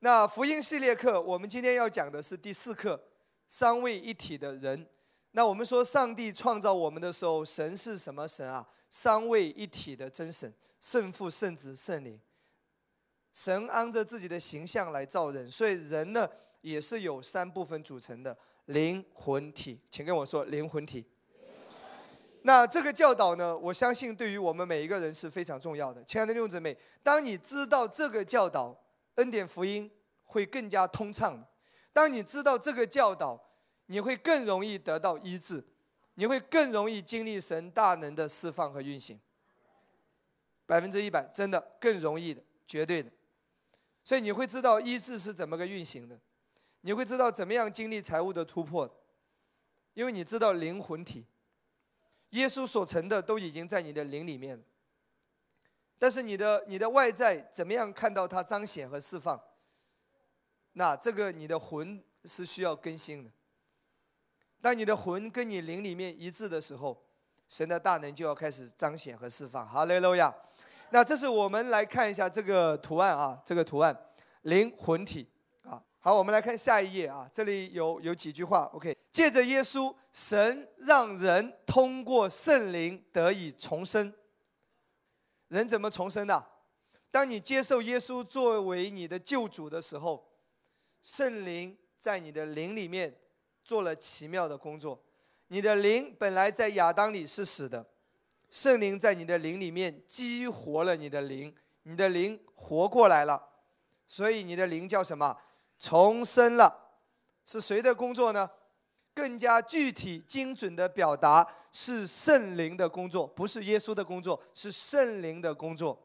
那福音系列课，我们今天要讲的是第四课，三位一体的人。那我们说，上帝创造我们的时候，神是什么神啊？三位一体的真神，圣父、圣子、圣灵。神按着自己的形象来造人，所以人呢也是有三部分组成的：灵魂体。请跟我说灵魂体。那这个教导呢，我相信对于我们每一个人是非常重要的。亲爱的弟兄姊妹，当你知道这个教导，恩典福音会更加通畅。当你知道这个教导，你会更容易得到医治，你会更容易经历神大能的释放和运行。百分之一百，真的更容易的，绝对的。所以你会知道医治是怎么个运行的，你会知道怎么样经历财务的突破，因为你知道灵魂体。耶稣所成的都已经在你的灵里面了，但是你的你的外在怎么样看到它彰显和释放？那这个你的魂是需要更新的。当你的魂跟你灵里面一致的时候，神的大能就要开始彰显和释放。哈利路亚！那这是我们来看一下这个图案啊，这个图案灵魂体啊。好，我们来看下一页啊，这里有有几句话。OK，借着耶稣，神让人通过圣灵得以重生。人怎么重生的？当你接受耶稣作为你的救主的时候，圣灵在你的灵里面做了奇妙的工作。你的灵本来在亚当里是死的，圣灵在你的灵里面激活了你的灵，你的灵活过来了，所以你的灵叫什么？重生了，是谁的工作呢？更加具体、精准的表达是圣灵的工作，不是耶稣的工作，是圣灵的工作。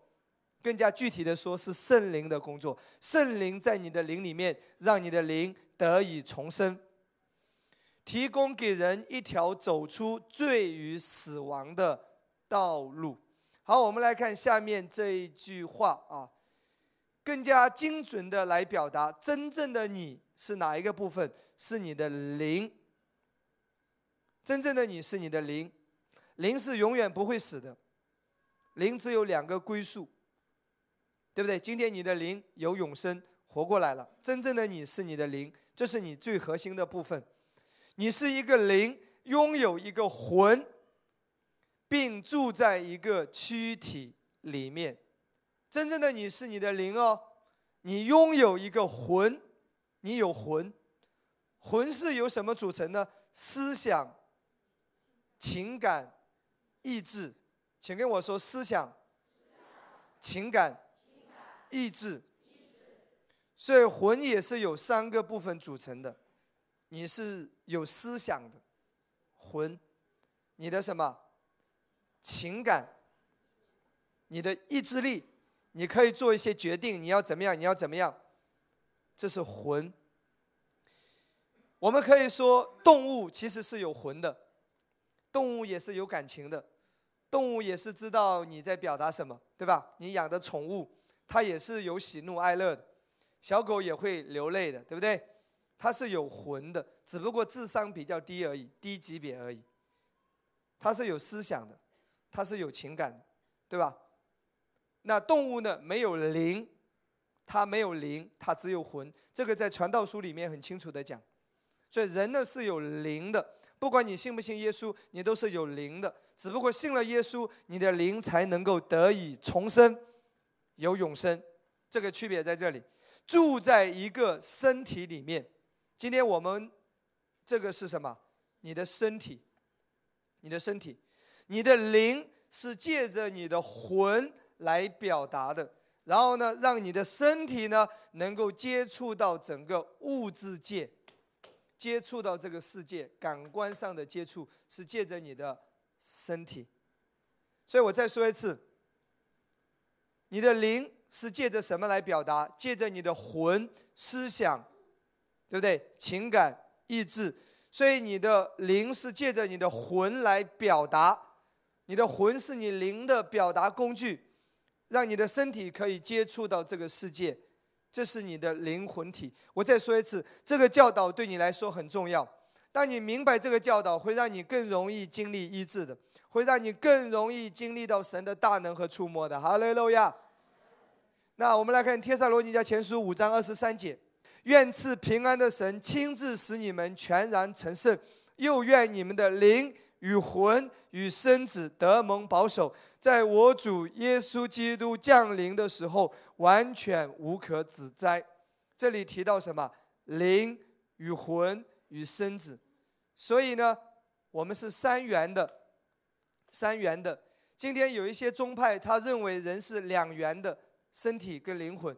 更加具体的说，是圣灵的工作。圣灵在你的灵里面，让你的灵得以重生，提供给人一条走出罪与死亡的道路。好，我们来看下面这一句话啊。更加精准的来表达，真正的你是哪一个部分？是你的灵。真正的你是你的灵，灵是永远不会死的，灵只有两个归宿，对不对？今天你的灵有永生，活过来了。真正的你是你的灵，这是你最核心的部分。你是一个灵，拥有一个魂，并住在一个躯体里面。真正的你是你的灵哦，你拥有一个魂，你有魂，魂是由什么组成呢？思想、情感、意志，请跟我说思想、情感、意志。所以魂也是有三个部分组成的，你是有思想的魂，你的什么情感，你的意志力。你可以做一些决定，你要怎么样？你要怎么样？这是魂。我们可以说，动物其实是有魂的，动物也是有感情的，动物也是知道你在表达什么，对吧？你养的宠物，它也是有喜怒哀乐的，小狗也会流泪的，对不对？它是有魂的，只不过智商比较低而已，低级别而已。它是有思想的，它是有情感的，对吧？那动物呢？没有灵，它没有灵，它只有魂。这个在传道书里面很清楚的讲。所以人呢是有灵的，不管你信不信耶稣，你都是有灵的。只不过信了耶稣，你的灵才能够得以重生，有永生。这个区别在这里。住在一个身体里面。今天我们这个是什么？你的身体，你的身体，你的灵是借着你的魂。来表达的，然后呢，让你的身体呢能够接触到整个物质界，接触到这个世界，感官上的接触是借着你的身体。所以我再说一次，你的灵是借着什么来表达？借着你的魂、思想，对不对？情感、意志。所以你的灵是借着你的魂来表达，你的魂是你灵的表达工具。让你的身体可以接触到这个世界，这是你的灵魂体。我再说一次，这个教导对你来说很重要。当你明白这个教导，会让你更容易经历医治的，会让你更容易经历到神的大能和触摸的。哈利路亚。那我们来看《帖撒罗尼迦前书》五章二十三节：愿赐平安的神亲自使你们全然成圣，又愿你们的灵与魂与身子得蒙保守，在我主耶稣基督降临的时候完全无可指摘。这里提到什么？灵与魂与身子。所以呢，我们是三元的，三元的。今天有一些宗派，他认为人是两元的。身体跟灵魂，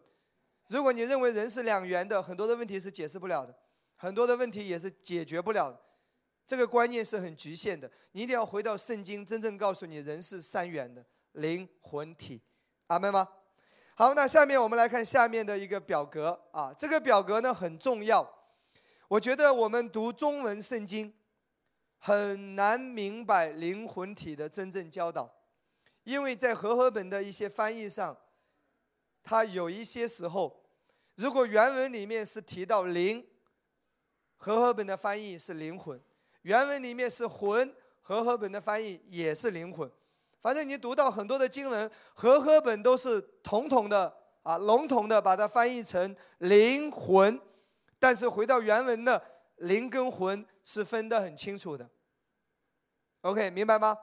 如果你认为人是两元的，很多的问题是解释不了的，很多的问题也是解决不了的。这个观念是很局限的，你一定要回到圣经，真正告诉你人是三元的灵魂体。阿门吗？好，那下面我们来看下面的一个表格啊，这个表格呢很重要。我觉得我们读中文圣经很难明白灵魂体的真正教导，因为在和合本的一些翻译上。它有一些时候，如果原文里面是提到灵，和合本的翻译是灵魂；原文里面是魂，和合本的翻译也是灵魂。反正你读到很多的经文，和合本都是统统的啊，笼统的把它翻译成灵魂，但是回到原文的灵跟魂是分得很清楚的。OK，明白吗？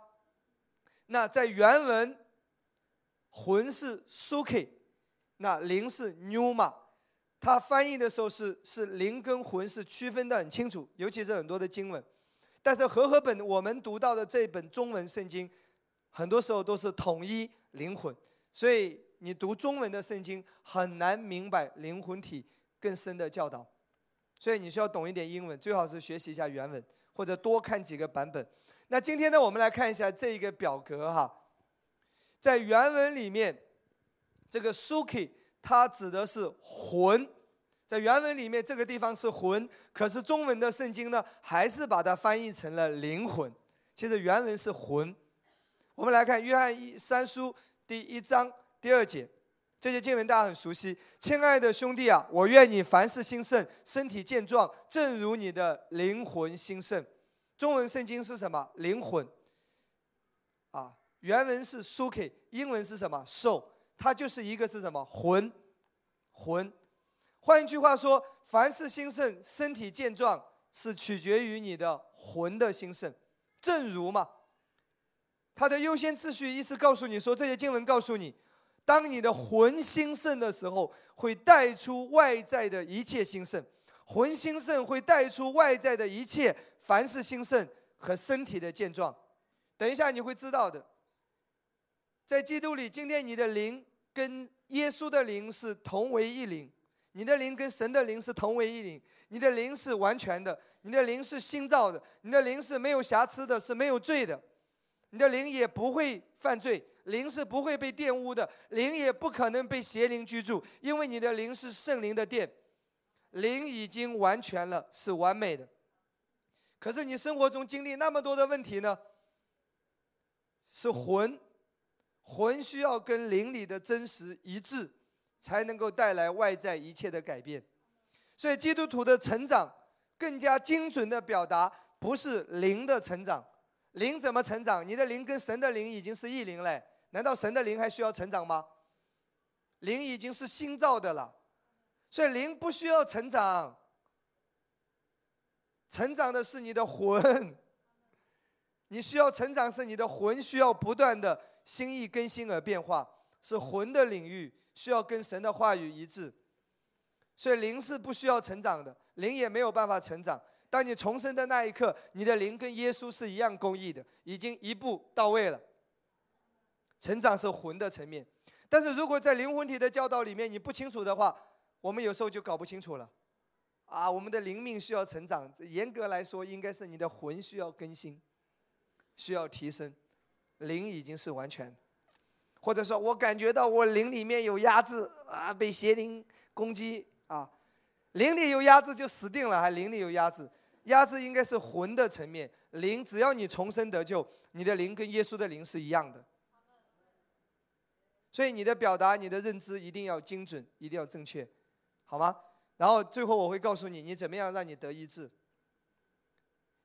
那在原文，魂是 suki。那灵是 numa，它翻译的时候是是灵跟魂是区分的很清楚，尤其是很多的经文。但是和合本我们读到的这本中文圣经，很多时候都是统一灵魂，所以你读中文的圣经很难明白灵魂体更深的教导。所以你需要懂一点英文，最好是学习一下原文，或者多看几个版本。那今天呢，我们来看一下这一个表格哈，在原文里面。这个 suki 它指的是魂，在原文里面这个地方是魂，可是中文的圣经呢，还是把它翻译成了灵魂。其实原文是魂。我们来看约翰一三书第一章第二节，这些经文大家很熟悉。亲爱的兄弟啊，我愿你凡事兴盛，身体健壮，正如你的灵魂兴盛。中文圣经是什么？灵魂。啊，原文是 suki，英文是什么 so。它就是一个是什么魂，魂，换一句话说，凡是兴盛、身体健壮，是取决于你的魂的兴盛。正如嘛，它的优先次序意思告诉你说，这些经文告诉你，当你的魂兴盛的时候，会带出外在的一切兴盛。魂兴盛会带出外在的一切，凡是兴盛和身体的健壮。等一下你会知道的，在基督里，今天你的灵。跟耶稣的灵是同为一灵，你的灵跟神的灵是同为一灵，你的灵是完全的，你的灵是新造的，你的灵是没有瑕疵的，是没有罪的，你的灵也不会犯罪，灵是不会被玷污的，灵也不可能被邪灵居住，因为你的灵是圣灵的殿，灵已经完全了，是完美的。可是你生活中经历那么多的问题呢？是魂。魂需要跟灵里的真实一致，才能够带来外在一切的改变。所以基督徒的成长更加精准的表达，不是灵的成长。灵怎么成长？你的灵跟神的灵已经是一灵了，难道神的灵还需要成长吗？灵已经是新造的了，所以灵不需要成长。成长的是你的魂，你需要成长是你的魂需要不断的。心意更新而变化，是魂的领域，需要跟神的话语一致。所以灵是不需要成长的，灵也没有办法成长。当你重生的那一刻，你的灵跟耶稣是一样公义的，已经一步到位了。成长是魂的层面，但是如果在灵魂体的教导里面你不清楚的话，我们有时候就搞不清楚了。啊，我们的灵命需要成长，严格来说，应该是你的魂需要更新，需要提升。灵已经是完全，或者说我感觉到我灵里面有压制啊，被邪灵攻击啊，灵里有压制就死定了，还灵里有压制，压制应该是魂的层面，灵只要你重生得救，你的灵跟耶稣的灵是一样的，所以你的表达、你的认知一定要精准，一定要正确，好吗？然后最后我会告诉你，你怎么样让你得医治。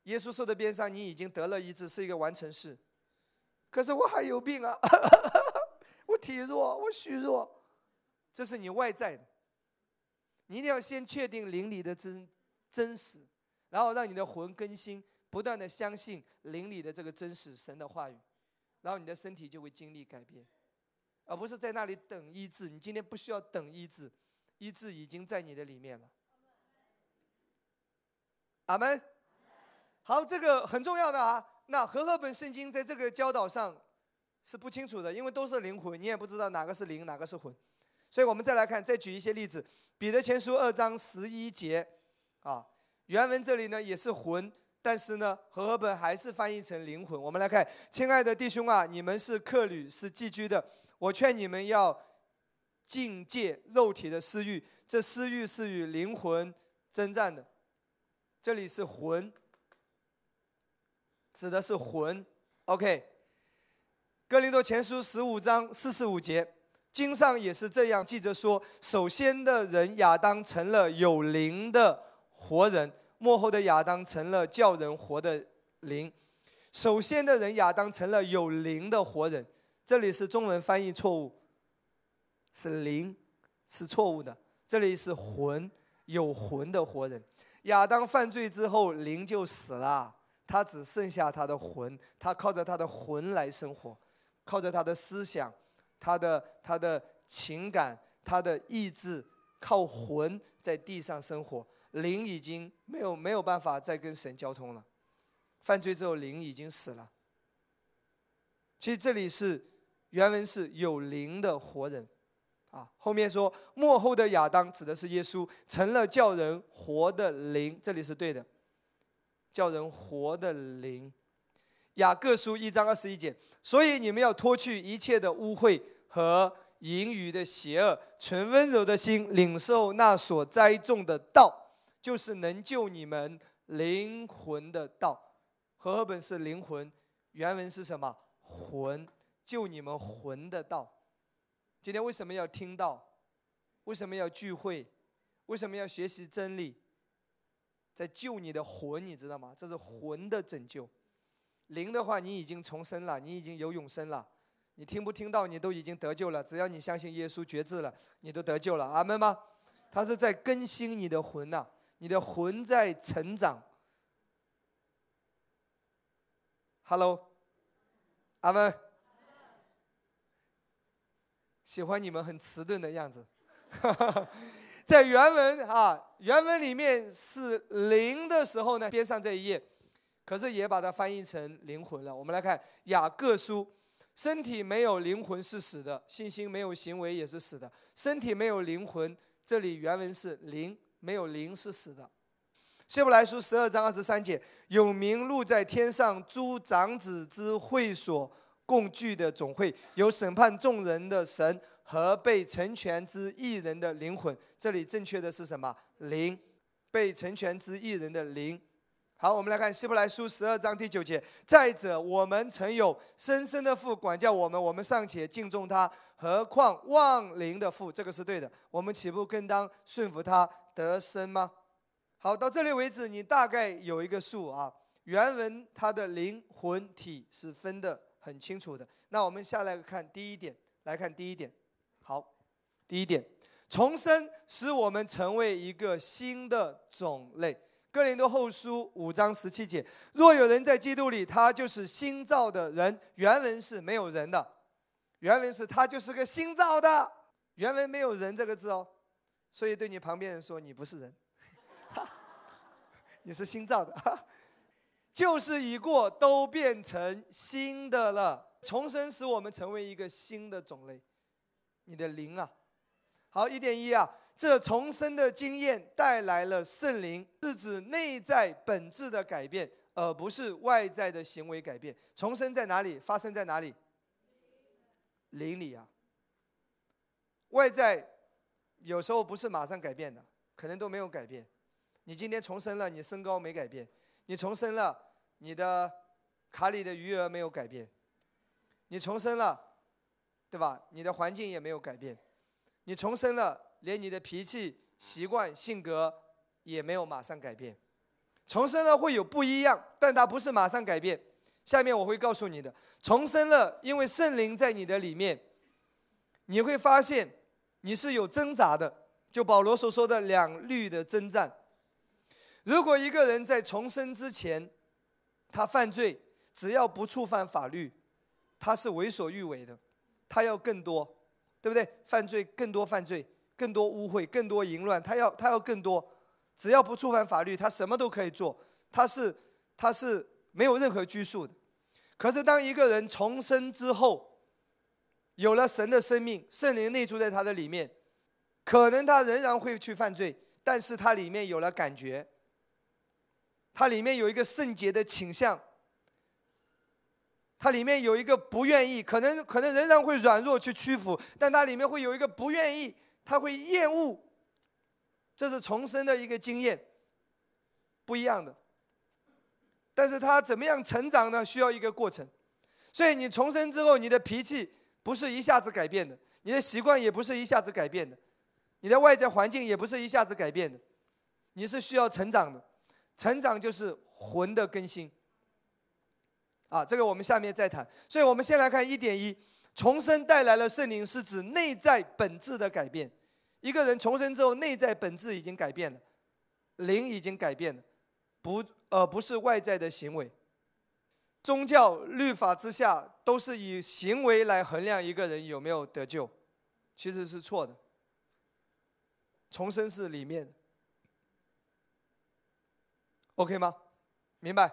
耶稣受的鞭伤，你已经得了医治，是一个完成式。可是我还有病啊！我体弱，我虚弱，这是你外在的。你一定要先确定灵里的真真实，然后让你的魂更新，不断的相信灵里的这个真实神的话语，然后你的身体就会经历改变，而不是在那里等医治。你今天不需要等医治，医治已经在你的里面了。阿门。好，这个很重要的啊。那和合本圣经在这个教导上是不清楚的，因为都是灵魂，你也不知道哪个是灵，哪个是魂。所以我们再来看，再举一些例子。彼得前书二章十一节，啊，原文这里呢也是魂，但是呢和合本还是翻译成灵魂。我们来看，亲爱的弟兄啊，你们是客旅，是寄居的，我劝你们要境界肉体的私欲，这私欲是与灵魂征战的。这里是魂，指的是魂。OK，哥林多前书十五章四十五节，经上也是这样记着说：首先的人亚当成了有灵的活人，幕后的亚当成了叫人活的灵。首先的人亚当成了有灵的活人，这里是中文翻译错误，是灵，是错误的。这里是魂，有魂的活人。亚当犯罪之后，灵就死了，他只剩下他的魂，他靠着他的魂来生活，靠着他的思想，他的他的情感，他的意志，靠魂在地上生活。灵已经没有没有办法再跟神交通了，犯罪之后灵已经死了。其实这里是原文是有灵的活人。啊，后面说幕后的亚当指的是耶稣，成了叫人活的灵，这里是对的，叫人活的灵。雅各书一章二十一节，所以你们要脱去一切的污秽和淫语的邪恶，存温柔的心，领受那所栽种的道，就是能救你们灵魂的道。和合本是灵魂，原文是什么？魂，救你们魂的道。今天为什么要听到？为什么要聚会？为什么要学习真理？在救你的魂，你知道吗？这是魂的拯救。灵的话，你已经重生了，你已经有永生了。你听不听到？你都已经得救了。只要你相信耶稣，觉知了，你都得救了。阿门吗？他是在更新你的魂呐，你的魂在成长。Hello，阿门。喜欢你们很迟钝的样子，在原文啊，原文里面是灵的时候呢，边上这一页，可是也把它翻译成灵魂了。我们来看雅各书，身体没有灵魂是死的，信心没有行为也是死的。身体没有灵魂，这里原文是灵，没有灵是死的。希伯来书十二章二十三节，有名录在天上诸长子之会所。共聚的总会有审判众人的神和被成全之艺人的灵魂。这里正确的是什么？灵，被成全之艺人的灵。好，我们来看希伯来书十二章第九节。再者，我们曾有深深的父管教我们，我们尚且敬重他，何况忘灵的父？这个是对的。我们岂不更当顺服他得生吗？好，到这里为止，你大概有一个数啊。原文它的灵魂体是分的。很清楚的。那我们下来看第一点，来看第一点。好，第一点，重生使我们成为一个新的种类。哥林多后书五章十七节：若有人在基督里，他就是新造的人。原文是没有人的，原文是他就是个新造的。原文没有人这个字哦，所以对你旁边人说，你不是人，你是新造的。旧 事已过，都变成新的了。重生使我们成为一个新的种类。你的灵啊，好一点一啊，这重生的经验带来了圣灵，是指内在本质的改变，而不是外在的行为改变。重生在哪里？发生在哪里？灵里啊。外在有时候不是马上改变的，可能都没有改变。你今天重生了，你身高没改变。你重生了，你的卡里的余额没有改变，你重生了，对吧？你的环境也没有改变，你重生了，连你的脾气、习惯、性格也没有马上改变。重生了会有不一样，但它不是马上改变。下面我会告诉你的，重生了，因为圣灵在你的里面，你会发现你是有挣扎的。就保罗所说的两律的征战。如果一个人在重生之前，他犯罪，只要不触犯法律，他是为所欲为的，他要更多，对不对？犯罪更多，犯罪更多污秽，更多淫乱，他要他要更多。只要不触犯法律，他什么都可以做，他是他是没有任何拘束的。可是当一个人重生之后，有了神的生命，圣灵内住在他的里面。可能他仍然会去犯罪，但是他里面有了感觉，他里面有一个圣洁的倾向，他里面有一个不愿意，可能可能仍然会软弱去屈服，但他里面会有一个不愿意，他会厌恶，这是重生的一个经验，不一样的。但是他怎么样成长呢？需要一个过程，所以你重生之后，你的脾气不是一下子改变的，你的习惯也不是一下子改变的。你的外在环境也不是一下子改变的，你是需要成长的，成长就是魂的更新。啊，这个我们下面再谈。所以我们先来看一点一，重生带来了圣灵，是指内在本质的改变。一个人重生之后，内在本质已经改变了，灵已经改变了，不，而不是外在的行为。宗教律法之下，都是以行为来衡量一个人有没有得救，其实是错的。重生是里面的，OK 吗？明白？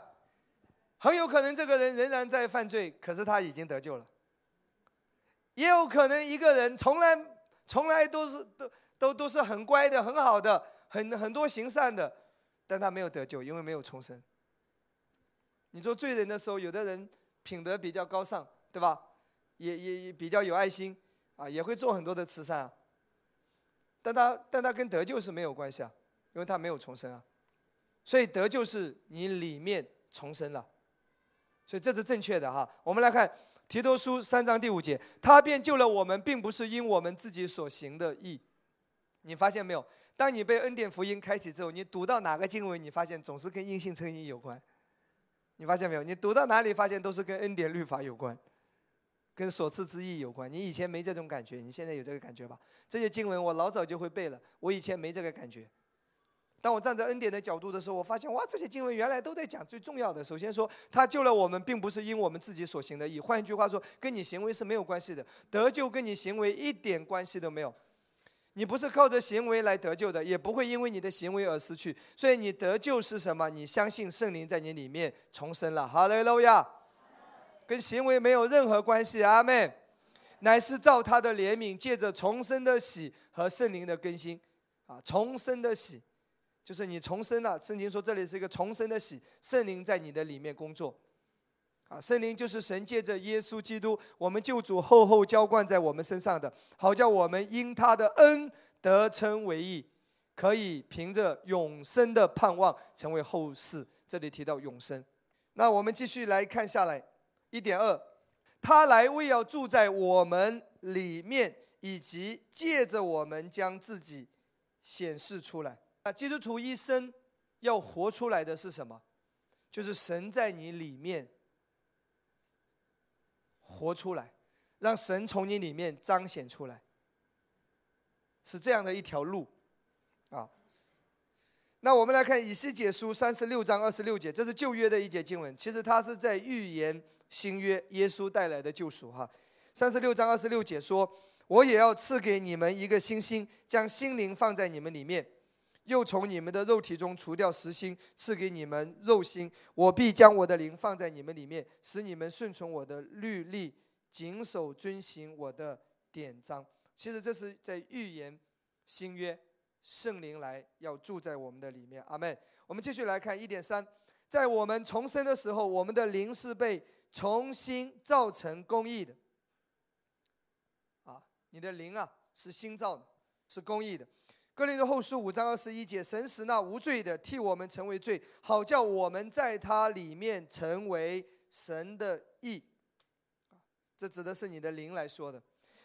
很有可能这个人仍然在犯罪，可是他已经得救了。也有可能一个人从来从来都是都都都是很乖的、很好的、很很多行善的，但他没有得救，因为没有重生。你做罪人的时候，有的人品德比较高尚，对吧？也也也比较有爱心啊，也会做很多的慈善啊。但他但他跟得救是没有关系啊，因为他没有重生啊，所以得救是你里面重生了，所以这是正确的哈。我们来看提多书三章第五节，他便救了我们，并不是因我们自己所行的义。你发现没有？当你被恩典福音开启之后，你读到哪个经文，你发现总是跟因信称义有关。你发现没有？你读到哪里，发现都是跟恩典律法有关。跟所赐之意有关。你以前没这种感觉，你现在有这个感觉吧？这些经文我老早就会背了，我以前没这个感觉。当我站在恩典的角度的时候，我发现哇，这些经文原来都在讲最重要的。首先说，他救了我们，并不是因我们自己所行的义。换一句话说，跟你行为是没有关系的，得救跟你行为一点关系都没有。你不是靠着行为来得救的，也不会因为你的行为而失去。所以你得救是什么？你相信圣灵在你里面重生了。哈利路亚。跟行为没有任何关系，阿妹，乃是照他的怜悯，借着重生的喜和圣灵的更新，啊，重生的喜，就是你重生了。圣经说这里是一个重生的喜，圣灵在你的里面工作，啊，圣灵就是神借着耶稣基督，我们救主厚厚浇灌在我们身上的，好叫我们因他的恩得称为义，可以凭着永生的盼望成为后世。这里提到永生，那我们继续来看下来。一点二，他来为要住在我们里面，以及借着我们将自己显示出来。啊，基督徒一生要活出来的是什么？就是神在你里面活出来，让神从你里面彰显出来，是这样的一条路，啊。那我们来看以西结书三十六章二十六节，这是旧约的一节经文，其实它是在预言。新约耶稣带来的救赎，哈，三十六章二十六节说：“我也要赐给你们一个新心，将心灵放在你们里面，又从你们的肉体中除掉实心，赐给你们肉心。我必将我的灵放在你们里面，使你们顺从我的律例，谨守遵行我的典章。”其实这是在预言新约圣灵来要住在我们的里面。阿门。我们继续来看一点三，在我们重生的时候，我们的灵是被。重新造成公义的，啊，你的灵啊是新造的，是公义的。哥林多后书五章二十一节，神使那无罪的替我们成为罪，好叫我们在他里面成为神的义。这指的是你的灵来说的。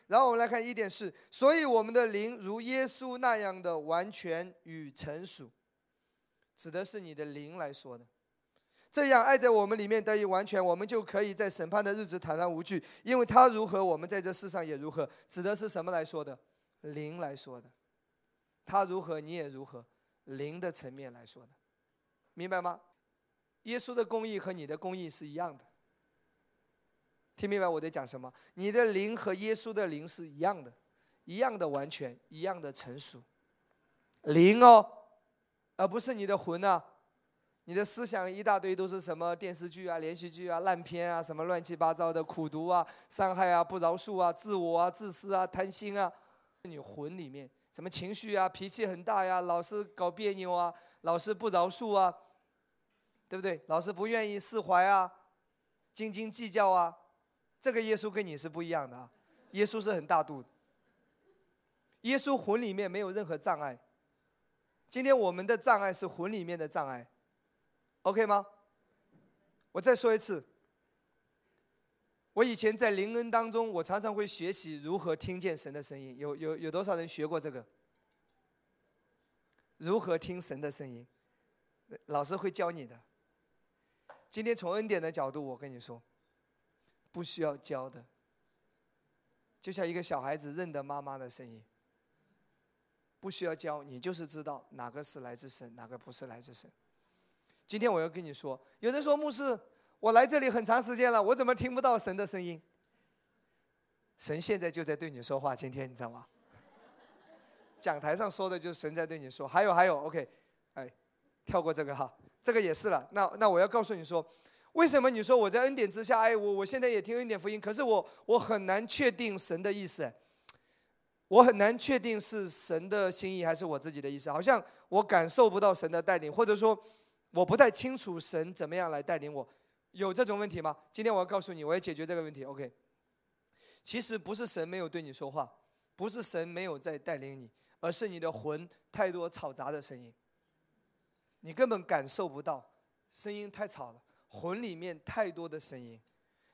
然后我们来看一点是，所以我们的灵如耶稣那样的完全与成熟，指的是你的灵来说的。这样爱在我们里面得以完全，我们就可以在审判的日子坦然无惧，因为他如何，我们在这世上也如何。指的是什么来说的？灵来说的。他如何，你也如何，灵的层面来说的，明白吗？耶稣的公义和你的公义是一样的。听明白我在讲什么？你的灵和耶稣的灵是一样的，一样的完全，一样的成熟。灵哦，而不是你的魂啊！你的思想一大堆都是什么电视剧啊、连续剧啊、烂片啊，什么乱七八糟的苦读啊、伤害啊、不饶恕啊、自我啊、自私啊、贪心啊，你魂里面什么情绪啊、脾气很大呀，老是搞别扭啊，老是不饶恕啊，对不对？老是不愿意释怀啊，斤斤计较啊。这个耶稣跟你是不一样的啊，耶稣是很大度，耶稣魂里面没有任何障碍。今天我们的障碍是魂里面的障碍，OK 吗？我再说一次，我以前在灵恩当中，我常常会学习如何听见神的声音。有有有多少人学过这个？如何听神的声音？老师会教你的。今天从恩典的角度，我跟你说。不需要教的，就像一个小孩子认得妈妈的声音。不需要教，你就是知道哪个是来自神，哪个不是来自神。今天我要跟你说，有人说牧师，我来这里很长时间了，我怎么听不到神的声音？神现在就在对你说话，今天你知道吗？讲台上说的就是神在对你说。还有还有，OK，哎，跳过这个哈，这个也是了。那那我要告诉你说。为什么你说我在恩典之下？哎，我我现在也听恩典福音，可是我我很难确定神的意思，我很难确定是神的心意还是我自己的意思，好像我感受不到神的带领，或者说我不太清楚神怎么样来带领我，有这种问题吗？今天我要告诉你，我要解决这个问题。OK，其实不是神没有对你说话，不是神没有在带领你，而是你的魂太多嘈杂的声音，你根本感受不到，声音太吵了。魂里面太多的声音，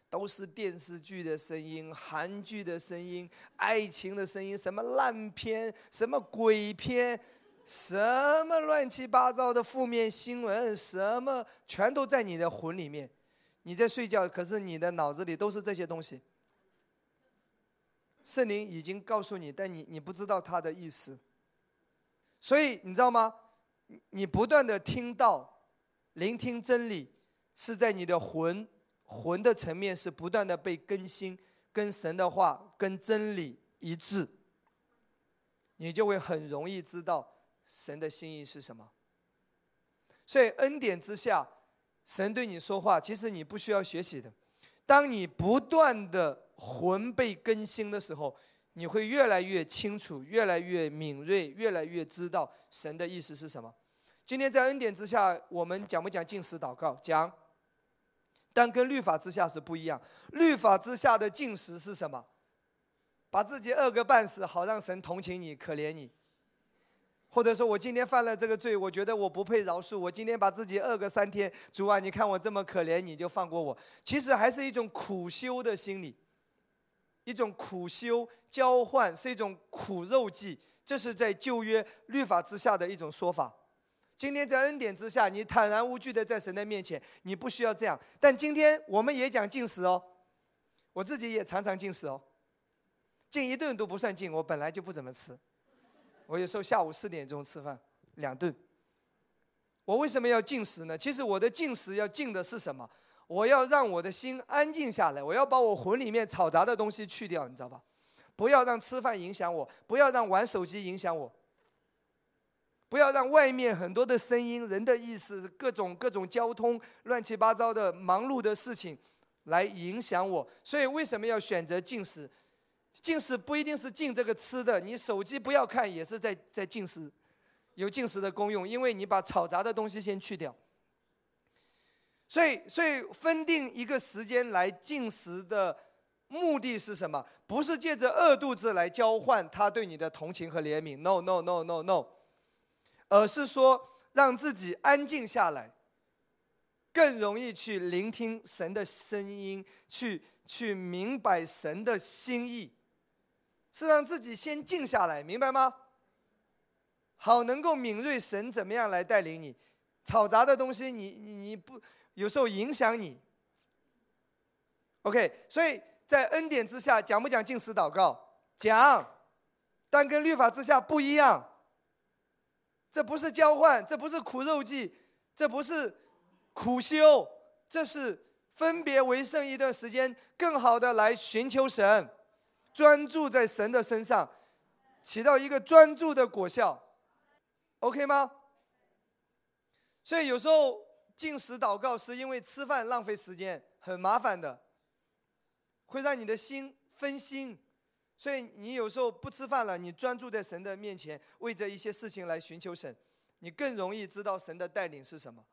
都是电视剧的声音、韩剧的声音、爱情的声音，什么烂片、什么鬼片、什么乱七八糟的负面新闻，什么全都在你的魂里面。你在睡觉，可是你的脑子里都是这些东西。圣灵已经告诉你，但你你不知道他的意思。所以你知道吗？你不断的听到、聆听真理。是在你的魂，魂的层面是不断的被更新，跟神的话、跟真理一致，你就会很容易知道神的心意是什么。所以恩典之下，神对你说话，其实你不需要学习的。当你不断的魂被更新的时候，你会越来越清楚，越来越敏锐，越来越知道神的意思是什么。今天在恩典之下，我们讲不讲进食祷告？讲。但跟律法之下是不一样。律法之下的进食是什么？把自己饿个半死，好让神同情你、可怜你。或者说我今天犯了这个罪，我觉得我不配饶恕，我今天把自己饿个三天，主啊，你看我这么可怜，你就放过我。其实还是一种苦修的心理，一种苦修交换，是一种苦肉计。这是在旧约律法之下的一种说法。今天在恩典之下，你坦然无惧的在神的面前，你不需要这样。但今天我们也讲进食哦，我自己也常常进食哦，进一顿都不算进，我本来就不怎么吃，我有时候下午四点钟吃饭，两顿。我为什么要进食呢？其实我的进食要进的是什么？我要让我的心安静下来，我要把我魂里面嘈杂的东西去掉，你知道吧？不要让吃饭影响我，不要让玩手机影响我。不要让外面很多的声音、人的意思、各种各种交通、乱七八糟的忙碌的事情，来影响我。所以为什么要选择进食？进食不一定是进这个吃的，你手机不要看，也是在在进食，有进食的功用，因为你把吵杂的东西先去掉。所以，所以分定一个时间来进食的目的是什么？不是借着饿肚子来交换他对你的同情和怜悯。No，No，No，No，No。而是说，让自己安静下来，更容易去聆听神的声音，去去明白神的心意，是让自己先静下来，明白吗？好，能够敏锐神怎么样来带领你，嘈杂的东西，你你你不有时候影响你。OK，所以在恩典之下，讲不讲进食祷告？讲。但跟律法之下不一样。这不是交换，这不是苦肉计，这不是苦修，这是分别为圣一段时间，更好的来寻求神，专注在神的身上，起到一个专注的果效，OK 吗？所以有时候进食祷告是因为吃饭浪费时间，很麻烦的，会让你的心分心。所以你有时候不吃饭了，你专注在神的面前，为着一些事情来寻求神，你更容易知道神的带领是什么。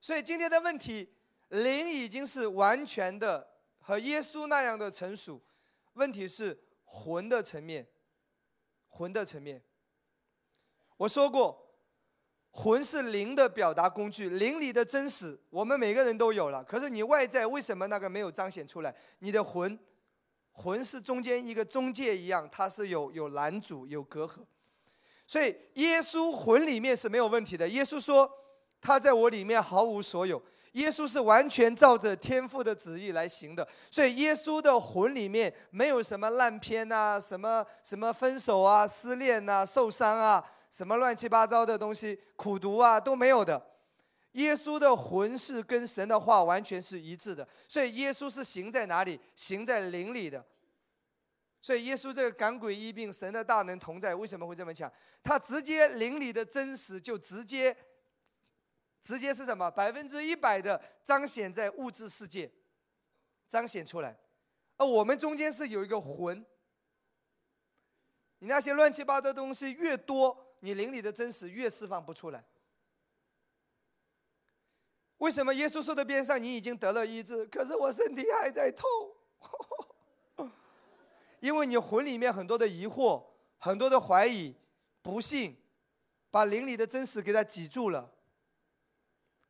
所以今天的问题，灵已经是完全的和耶稣那样的成熟，问题是魂的层面，魂的层面。我说过，魂是灵的表达工具，灵里的真实我们每个人都有了，可是你外在为什么那个没有彰显出来？你的魂。魂是中间一个中介一样，它是有有拦阻、有隔阂，所以耶稣魂里面是没有问题的。耶稣说他在我里面毫无所有，耶稣是完全照着天父的旨意来行的，所以耶稣的魂里面没有什么烂片啊、什么什么分手啊、失恋啊、受伤啊、什么乱七八糟的东西、苦读啊都没有的。耶稣的魂是跟神的话完全是一致的，所以耶稣是行在哪里？行在灵里的。所以耶稣这个赶鬼医病，神的大能同在，为什么会这么讲？他直接灵里的真实就直接，直接是什么？百分之一百的彰显在物质世界，彰显出来。而我们中间是有一个魂，你那些乱七八糟东西越多，你灵里的真实越释放不出来。为什么耶稣说的边上你已经得了医治，可是我身体还在痛？因为你魂里面很多的疑惑，很多的怀疑，不信，把灵里的真实给他挤住了。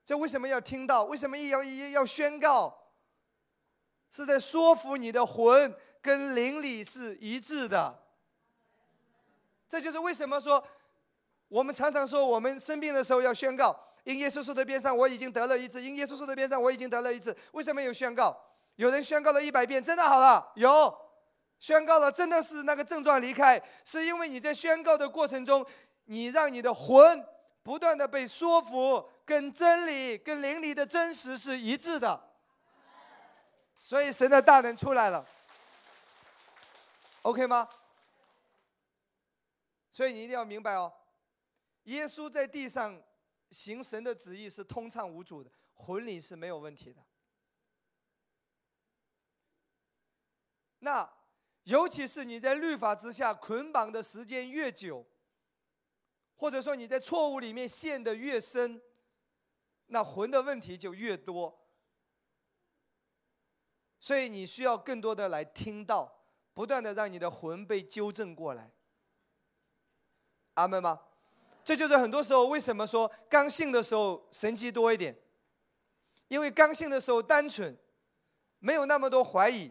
这为什么要听到？为什么一要要要宣告？是在说服你的魂跟灵里是一致的。这就是为什么说，我们常常说我们生病的时候要宣告：因耶稣受的边上我已经得了一治，因耶稣受的边上我已经得了一治。为什么有宣告？有人宣告了一百遍，真的好了，有。宣告了，真的是那个症状离开，是因为你在宣告的过程中，你让你的魂不断的被说服，跟真理、跟灵里的真实是一致的，所以神的大能出来了，OK 吗？所以你一定要明白哦，耶稣在地上行神的旨意是通畅无阻的，魂里是没有问题的。那。尤其是你在律法之下捆绑的时间越久，或者说你在错误里面陷得越深，那魂的问题就越多。所以你需要更多的来听到，不断的让你的魂被纠正过来。阿门吗？这就是很多时候为什么说刚信的时候神迹多一点，因为刚信的时候单纯，没有那么多怀疑。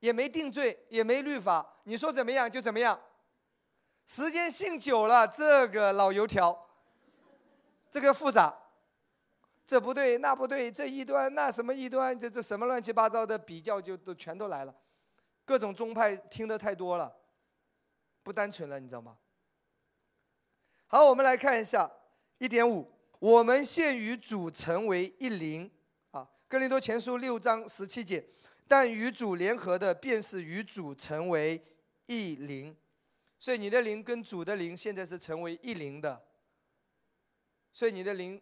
也没定罪，也没律法，你说怎么样就怎么样。时间信久了，这个老油条，这个复杂，这不对那不对，这一端那什么一端，这这什么乱七八糟的比较就都全都来了，各种宗派听得太多了，不单纯了，你知道吗？好，我们来看一下一点五，我们现与主成为一灵啊，哥林多前书六章十七节。但与主联合的，便是与主成为一灵，所以你的灵跟主的灵现在是成为一灵的，所以你的灵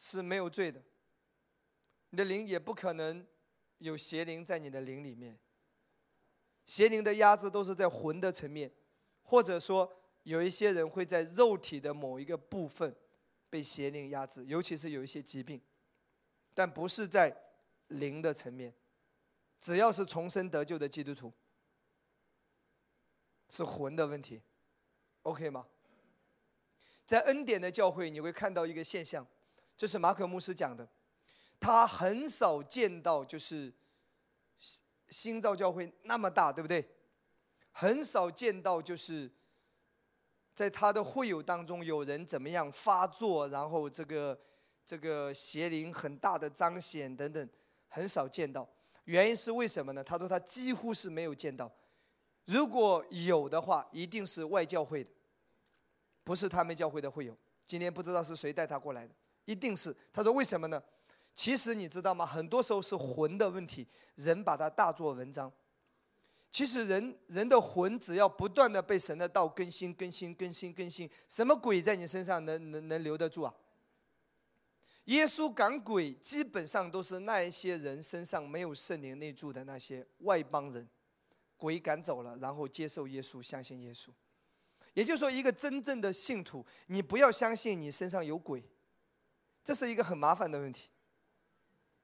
是没有罪的，你的灵也不可能有邪灵在你的灵里面。邪灵的压制都是在魂的层面，或者说有一些人会在肉体的某一个部分被邪灵压制，尤其是有一些疾病，但不是在灵的层面。只要是重生得救的基督徒，是魂的问题，OK 吗？在恩典的教会，你会看到一个现象，这是马可牧师讲的，他很少见到就是新新造教会那么大，对不对？很少见到就是在他的会友当中有人怎么样发作，然后这个这个邪灵很大的彰显等等，很少见到。原因是为什么呢？他说他几乎是没有见到，如果有的话，一定是外教会的，不是他们教会的会友。今天不知道是谁带他过来的，一定是。他说为什么呢？其实你知道吗？很多时候是魂的问题，人把它大做文章。其实人人的魂只要不断的被神的道更新、更新、更新、更新，什么鬼在你身上能能能留得住啊？耶稣赶鬼，基本上都是那一些人身上没有圣灵内住的那些外邦人，鬼赶走了，然后接受耶稣，相信耶稣。也就是说，一个真正的信徒，你不要相信你身上有鬼，这是一个很麻烦的问题。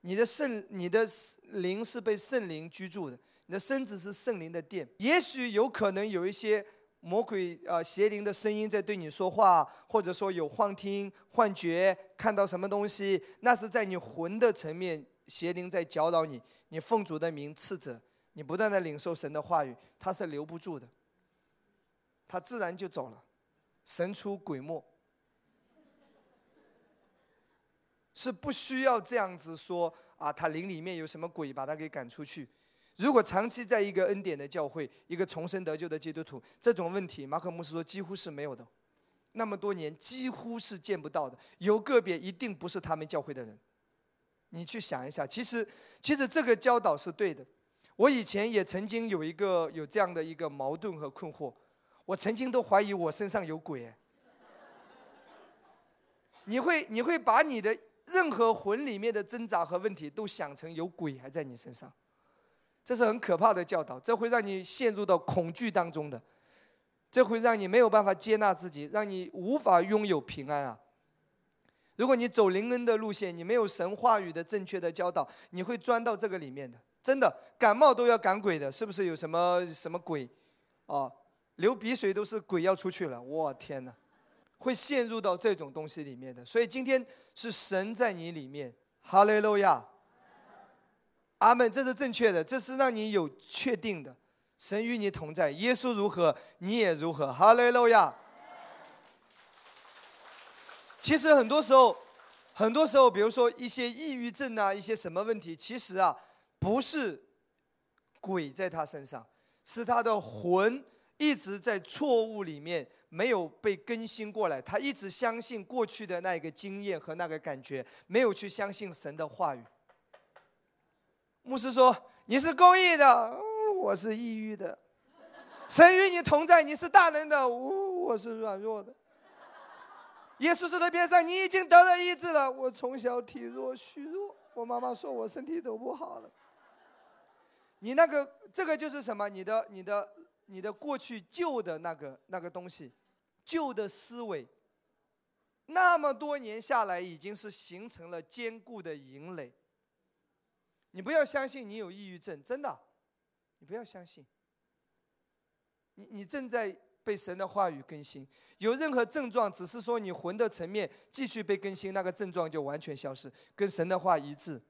你的圣，你的灵是被圣灵居住的。你的身子是圣灵的殿，也许有可能有一些魔鬼啊邪灵的声音在对你说话，或者说有幻听、幻觉，看到什么东西，那是在你魂的层面，邪灵在搅扰你。你奉主的名斥责，你不断的领受神的话语，他是留不住的，他自然就走了，神出鬼没，是不需要这样子说啊，他灵里面有什么鬼，把他给赶出去。如果长期在一个恩典的教会，一个重生得救的基督徒，这种问题，马可牧师说几乎是没有的。那么多年，几乎是见不到的。有个别一定不是他们教会的人。你去想一下，其实，其实这个教导是对的。我以前也曾经有一个有这样的一个矛盾和困惑，我曾经都怀疑我身上有鬼。你会你会把你的任何魂里面的挣扎和问题都想成有鬼还在你身上。这是很可怕的教导，这会让你陷入到恐惧当中的，这会让你没有办法接纳自己，让你无法拥有平安啊！如果你走灵恩的路线，你没有神话语的正确的教导，你会钻到这个里面的。真的，感冒都要赶鬼的，是不是有什么什么鬼？哦，流鼻水都是鬼要出去了，我天哪！会陷入到这种东西里面的。所以今天是神在你里面，哈利路亚。阿门，这是正确的，这是让你有确定的，神与你同在，耶稣如何，你也如何。哈利路亚。其实很多时候，很多时候，比如说一些抑郁症啊，一些什么问题，其实啊，不是鬼在他身上，是他的魂一直在错误里面没有被更新过来，他一直相信过去的那个经验和那个感觉，没有去相信神的话语。牧师说：“你是公义的，我是抑郁的。神与你同在，你是大能的，我我是软弱的。耶稣坐在边上，你已经得了医治了。我从小体弱虚弱，我妈妈说我身体都不好了。你那个这个就是什么？你的你的你的过去旧的那个那个东西，旧的思维，那么多年下来，已经是形成了坚固的营垒。”你不要相信你有抑郁症，真的，你不要相信。你你正在被神的话语更新，有任何症状，只是说你魂的层面继续被更新，那个症状就完全消失，跟神的话一致。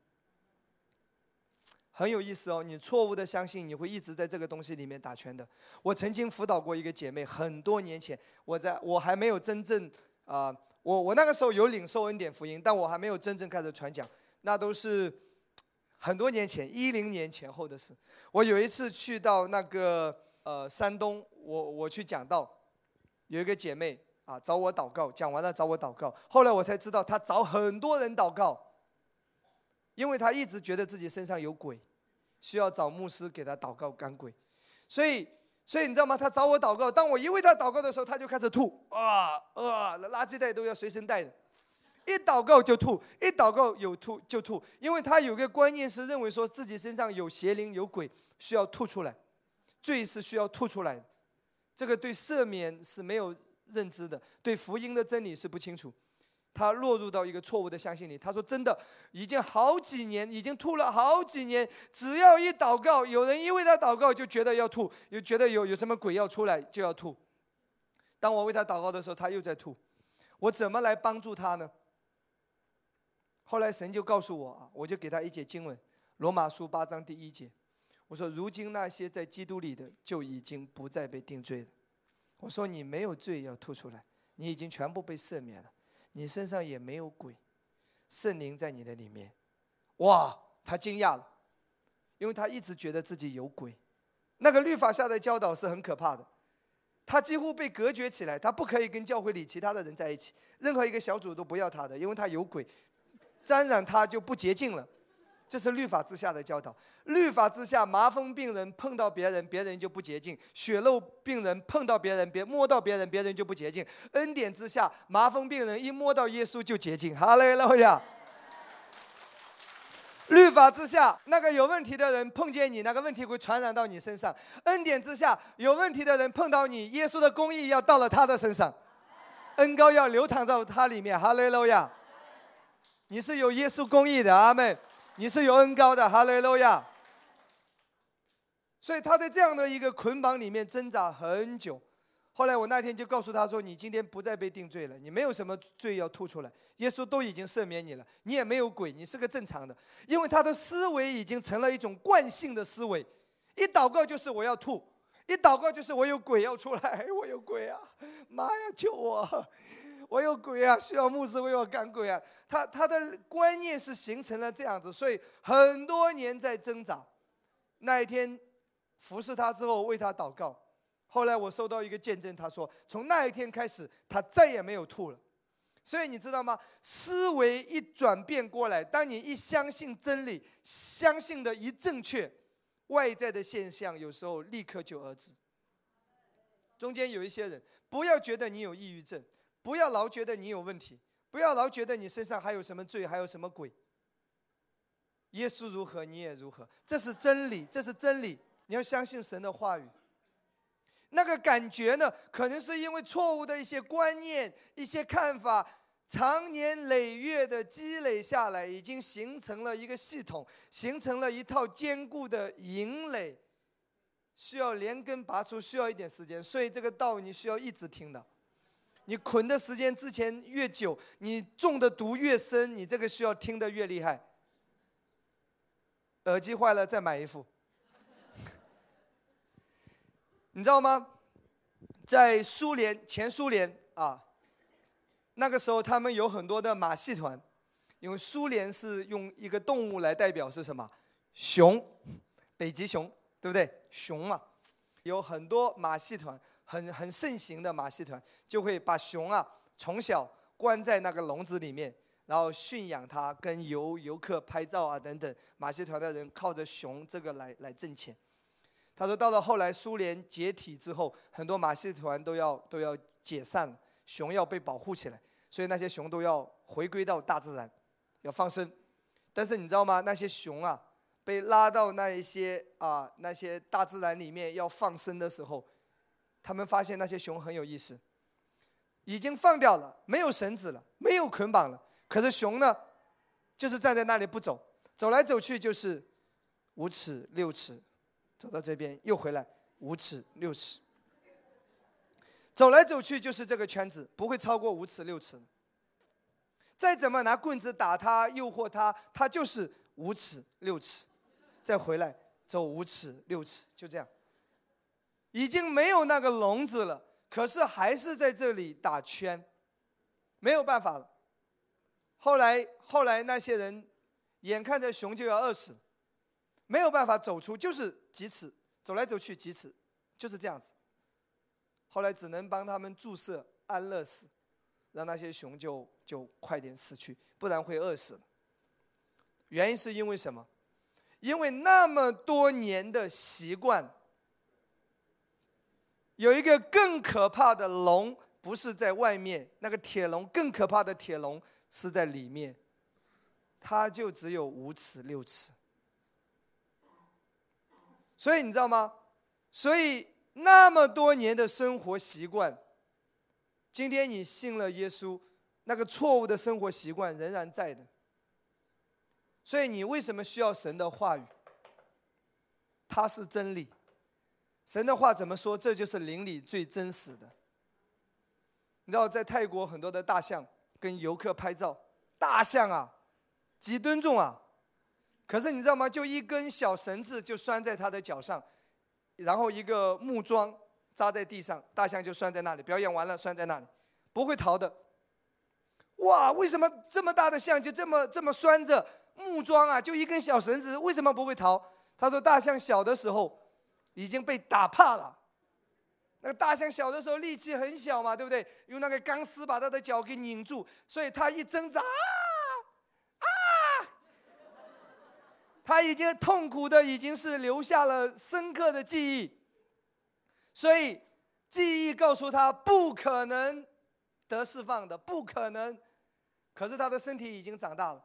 很有意思哦，你错误的相信，你会一直在这个东西里面打圈的。我曾经辅导过一个姐妹，很多年前，我在我还没有真正啊，我我那个时候有领受恩典福音，但我还没有真正开始传讲，那都是。很多年前，一零年前后的事。我有一次去到那个呃山东，我我去讲道，有一个姐妹啊找我祷告，讲完了找我祷告。后来我才知道，她找很多人祷告，因为他一直觉得自己身上有鬼，需要找牧师给他祷告赶鬼。所以，所以你知道吗？他找我祷告，当我一为他祷告的时候，他就开始吐啊啊，垃圾袋都要随身带的。一祷告就吐，一祷告有吐就吐，因为他有个观念是认为说自己身上有邪灵有鬼，需要吐出来，罪是需要吐出来的，这个对赦免是没有认知的，对福音的真理是不清楚，他落入到一个错误的相信里。他说真的，已经好几年，已经吐了好几年，只要一祷告，有人因为他祷告就觉得要吐，又觉得有有什么鬼要出来就要吐。当我为他祷告的时候，他又在吐，我怎么来帮助他呢？后来神就告诉我啊，我就给他一节经文，《罗马书》八章第一节，我说：“如今那些在基督里的，就已经不再被定罪了。”我说：“你没有罪要吐出来，你已经全部被赦免了，你身上也没有鬼，圣灵在你的里面。”哇，他惊讶了，因为他一直觉得自己有鬼，那个律法下的教导是很可怕的，他几乎被隔绝起来，他不可以跟教会里其他的人在一起，任何一个小组都不要他的，因为他有鬼，沾染他就不洁净了。这是律法之下的教导。律法之下，麻风病人碰到别人，别人就不洁净；血肉病人碰到别人，别摸到别人，别人就不洁净。恩典之下，麻风病人一摸到耶稣就洁净。哈利路亚。律法之下，那个有问题的人碰见你，那个问题会传染到你身上。恩典之下，有问题的人碰到你，耶稣的公义要到了他的身上，恩高要流淌到他里面。哈利路亚！你是有耶稣公义的，阿门。你是有恩高的，哈利路亚。所以他在这样的一个捆绑里面挣扎很久。后来我那天就告诉他说：“你今天不再被定罪了，你没有什么罪要吐出来，耶稣都已经赦免你了，你也没有鬼，你是个正常的。因为他的思维已经成了一种惯性的思维，一祷告就是我要吐，一祷告就是我有鬼要出来，我有鬼啊，妈呀，救我！我有鬼啊，需要牧师为我赶鬼啊。他他的观念是形成了这样子，所以很多年在挣扎。那一天服侍他之后，为他祷告。后来我收到一个见证，他说从那一天开始，他再也没有吐了。所以你知道吗？思维一转变过来，当你一相信真理，相信的一正确，外在的现象有时候立刻就而止。中间有一些人，不要觉得你有抑郁症，不要老觉得你有问题，不要老觉得你身上还有什么罪，还有什么鬼。耶稣如何，你也如何，这是真理，这是真理。你要相信神的话语。那个感觉呢？可能是因为错误的一些观念、一些看法，长年累月的积累下来，已经形成了一个系统，形成了一套坚固的营垒，需要连根拔出，需要一点时间。所以这个道你需要一直听的。你捆的时间之前越久，你中的毒越深，你这个需要听的越厉害。耳机坏了再买一副。你知道吗？在苏联前苏联啊，那个时候他们有很多的马戏团，因为苏联是用一个动物来代表是什么？熊，北极熊，对不对？熊嘛，有很多马戏团，很很盛行的马戏团，就会把熊啊从小关在那个笼子里面，然后驯养它，跟游游客拍照啊等等。马戏团的人靠着熊这个来来挣钱。他说：“到了后来，苏联解体之后，很多马戏团都要都要解散了，熊要被保护起来，所以那些熊都要回归到大自然，要放生。但是你知道吗？那些熊啊，被拉到那一些啊那些大自然里面要放生的时候，他们发现那些熊很有意思，已经放掉了，没有绳子了，没有捆绑了，可是熊呢，就是站在那里不走，走来走去就是五尺六尺。”走到这边又回来，五尺六尺，走来走去就是这个圈子，不会超过五尺六尺。再怎么拿棍子打他、诱惑他，他就是五尺六尺，再回来走五尺六尺，就这样。已经没有那个笼子了，可是还是在这里打圈，没有办法了。后来，后来那些人眼看着熊就要饿死。没有办法走出，就是几尺，走来走去几尺，就是这样子。后来只能帮他们注射安乐死，让那些熊就就快点死去，不然会饿死。原因是因为什么？因为那么多年的习惯，有一个更可怕的龙，不是在外面，那个铁笼更可怕的铁笼是在里面，它就只有五尺六尺。所以你知道吗？所以那么多年的生活习惯，今天你信了耶稣，那个错误的生活习惯仍然在的。所以你为什么需要神的话语？它是真理。神的话怎么说？这就是灵里最真实的。你知道，在泰国很多的大象跟游客拍照，大象啊，几吨重啊。可是你知道吗？就一根小绳子就拴在它的脚上，然后一个木桩扎在地上，大象就拴在那里。表演完了，拴在那里，不会逃的。哇，为什么这么大的象就这么这么拴着木桩啊？就一根小绳子，为什么不会逃？他说，大象小的时候，已经被打怕了。那个大象小的时候力气很小嘛，对不对？用那个钢丝把它的脚给拧住，所以它一挣扎，啊，它已经痛苦的已经是留下了深刻的记忆，所以记忆告诉他不可能得释放的，不可能。可是他的身体已经长大了，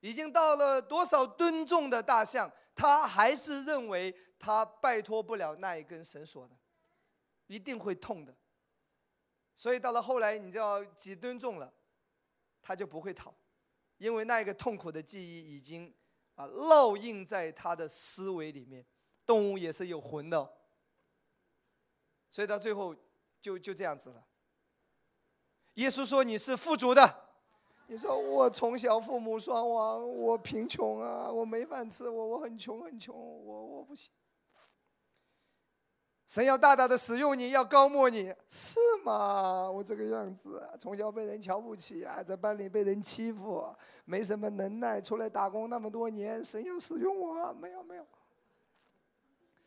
已经到了多少吨重的大象，他还是认为他摆脱不了那一根绳索的，一定会痛的。所以到了后来，你知道几吨重了，他就不会逃，因为那一个痛苦的记忆已经啊烙印在他的思维里面。动物也是有魂的，所以到最后就就这样子了。耶稣说：“你是富足的。”你说我从小父母双亡，我贫穷啊，我没饭吃，我我很穷很穷，我我不行。神要大大的使用你，要高莫你，是吗？我这个样子，从小被人瞧不起啊，在班里被人欺负，没什么能耐，出来打工那么多年，神要使用我？没有没有。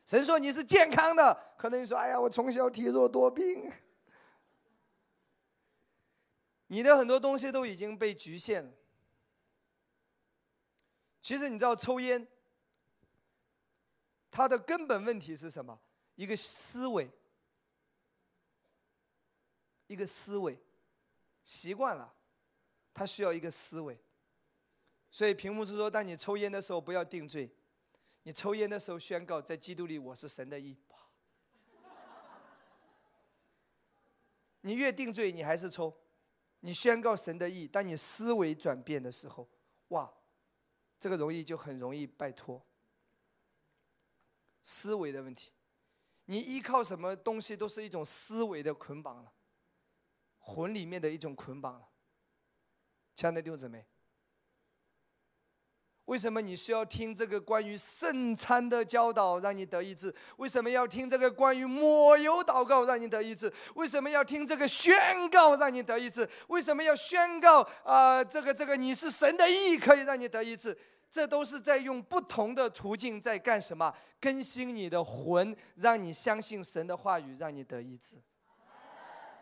神说你是健康的，可能你说，哎呀，我从小体弱多病。你的很多东西都已经被局限。其实你知道，抽烟，它的根本问题是什么？一个思维，一个思维，习惯了，它需要一个思维。所以屏幕是说，当你抽烟的时候，不要定罪。你抽烟的时候，宣告在基督里我是神的义。你越定罪，你还是抽。你宣告神的意，当你思维转变的时候，哇，这个容易就很容易拜托。思维的问题，你依靠什么东西都是一种思维的捆绑了，魂里面的一种捆绑了。亲爱的弟兄姊妹。为什么你需要听这个关于圣餐的教导，让你得医治？为什么要听这个关于抹油祷告，让你得医治？为什么要听这个宣告，让你得医治？为什么要宣告啊？这个这个你是神的意，可以让你得医治？这都是在用不同的途径在干什么？更新你的魂，让你相信神的话语，让你得医治。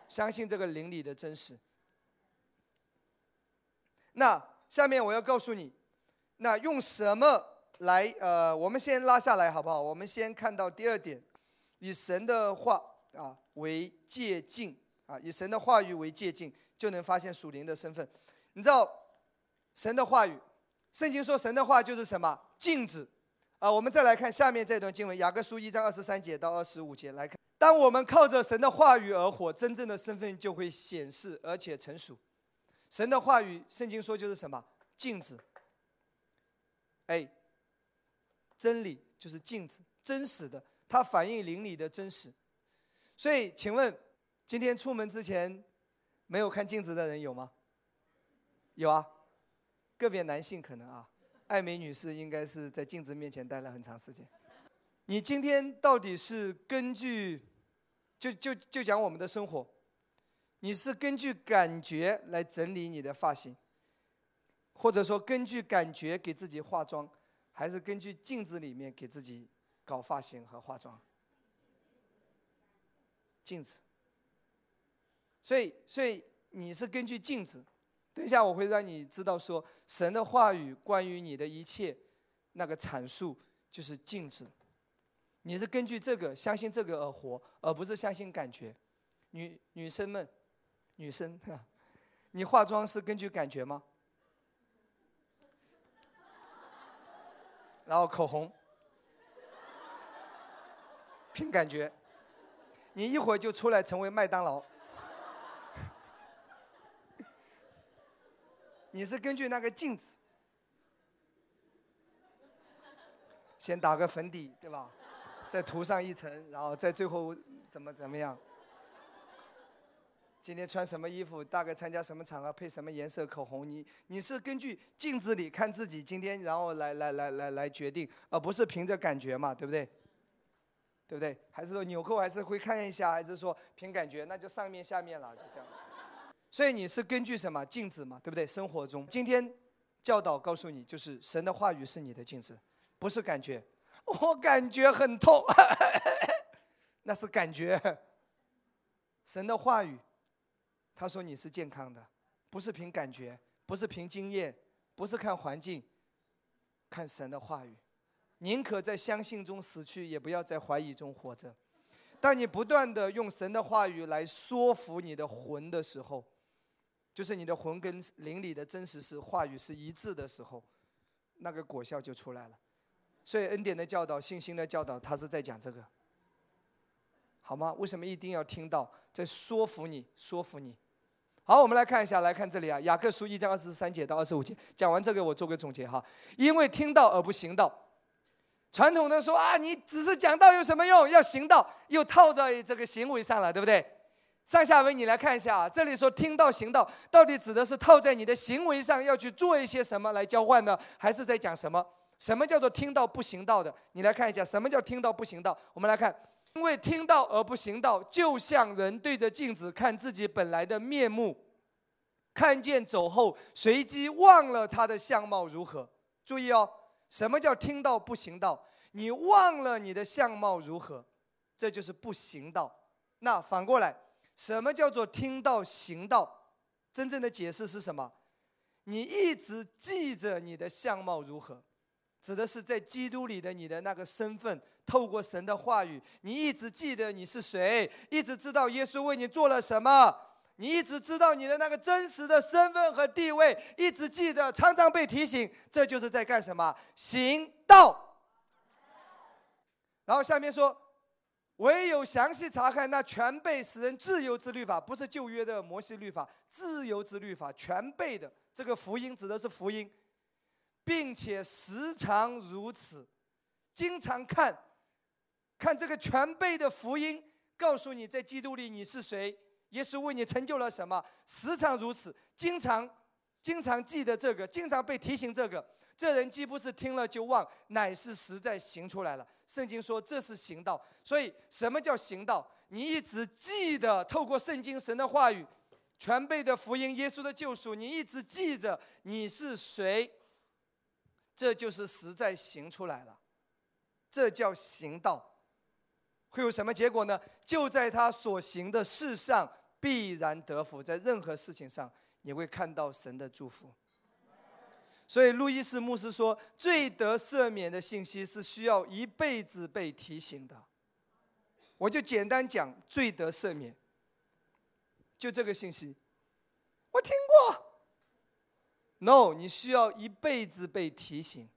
相信这个灵里的真实。那下面我要告诉你。那用什么来？呃，我们先拉下来好不好？我们先看到第二点，以神的话啊为借镜啊，以神的话语为借镜，就能发现属灵的身份。你知道，神的话语，圣经说神的话就是什么镜子啊？我们再来看下面这段经文，雅各书一章二十三节到二十五节来看。当我们靠着神的话语而活，真正的身份就会显示而且成熟。神的话语，圣经说就是什么镜子。哎，真理就是镜子，真实的，它反映灵里的真实。所以，请问，今天出门之前没有看镜子的人有吗？有啊，个别男性可能啊，爱美女士应该是在镜子面前待了很长时间。你今天到底是根据，就就就讲我们的生活，你是根据感觉来整理你的发型？或者说根据感觉给自己化妆，还是根据镜子里面给自己搞发型和化妆？镜子。所以，所以你是根据镜子。等一下我会让你知道，说神的话语关于你的一切那个阐述就是镜子。你是根据这个相信这个而活，而不是相信感觉。女女生们，女生，你化妆是根据感觉吗？然后口红，凭感觉，你一会儿就出来成为麦当劳。你是根据那个镜子，先打个粉底，对吧？再涂上一层，然后再最后怎么怎么样？今天穿什么衣服？大概参加什么场合？配什么颜色口红？你你是根据镜子里看自己今天，然后来来来来来决定，而不是凭着感觉嘛，对不对？对不对？还是说纽扣还是会看一下，还是说凭感觉？那就上面下面了，就这样。所以你是根据什么镜子嘛，对不对？生活中，今天教导告诉你，就是神的话语是你的镜子，不是感觉。我感觉很痛，那是感觉。神的话语，他说你是健康的，不是凭感觉，不是凭经验，不是看环境，看神的话语。宁可在相信中死去，也不要在怀疑中活着。当你不断的用神的话语来说服你的魂的时候，就是你的魂跟灵里的真实是话语是一致的时候，那个果效就出来了。所以恩典的教导、信心的教导，他是在讲这个，好吗？为什么一定要听到，在说服你、说服你？好，我们来看一下，来看这里啊，雅各书一章二十三节到二十五节，讲完这个，我做个总结哈。因为听到而不行道，传统的说啊，你只是讲道有什么用？要行道，又套在这个行为上了，对不对？上下文你来看一下啊，这里说听到行道，到底指的是套在你的行为上要去做一些什么来交换呢？还是在讲什么？什么叫做听到不行道的？你来看一下，什么叫听到不行道？我们来看。因为听到而不行道，就像人对着镜子看自己本来的面目，看见走后，随即忘了他的相貌如何。注意哦，什么叫听到不行道？你忘了你的相貌如何，这就是不行道。那反过来，什么叫做听到行道？真正的解释是什么？你一直记着你的相貌如何。指的是在基督里的你的那个身份，透过神的话语，你一直记得你是谁，一直知道耶稣为你做了什么，你一直知道你的那个真实的身份和地位，一直记得，常常被提醒，这就是在干什么？行道。然后下面说，唯有详细查看那全备使人自由之律法，不是旧约的摩西律法，自由之律法，全备的这个福音指的是福音。并且时常如此，经常看，看这个全备的福音，告诉你在基督里你是谁，耶稣为你成就了什么。时常如此，经常，经常记得这个，经常被提醒这个。这人既不是听了就忘，乃是实在行出来了。圣经说这是行道。所以什么叫行道？你一直记得，透过圣经神的话语，全备的福音，耶稣的救赎，你一直记着你是谁。这就是实在行出来了，这叫行道。会有什么结果呢？就在他所行的事上必然得福，在任何事情上你会看到神的祝福。所以路易斯牧师说，罪得赦免的信息是需要一辈子被提醒的。我就简单讲罪得赦免，就这个信息，我听过。No，你需要一辈子被提醒。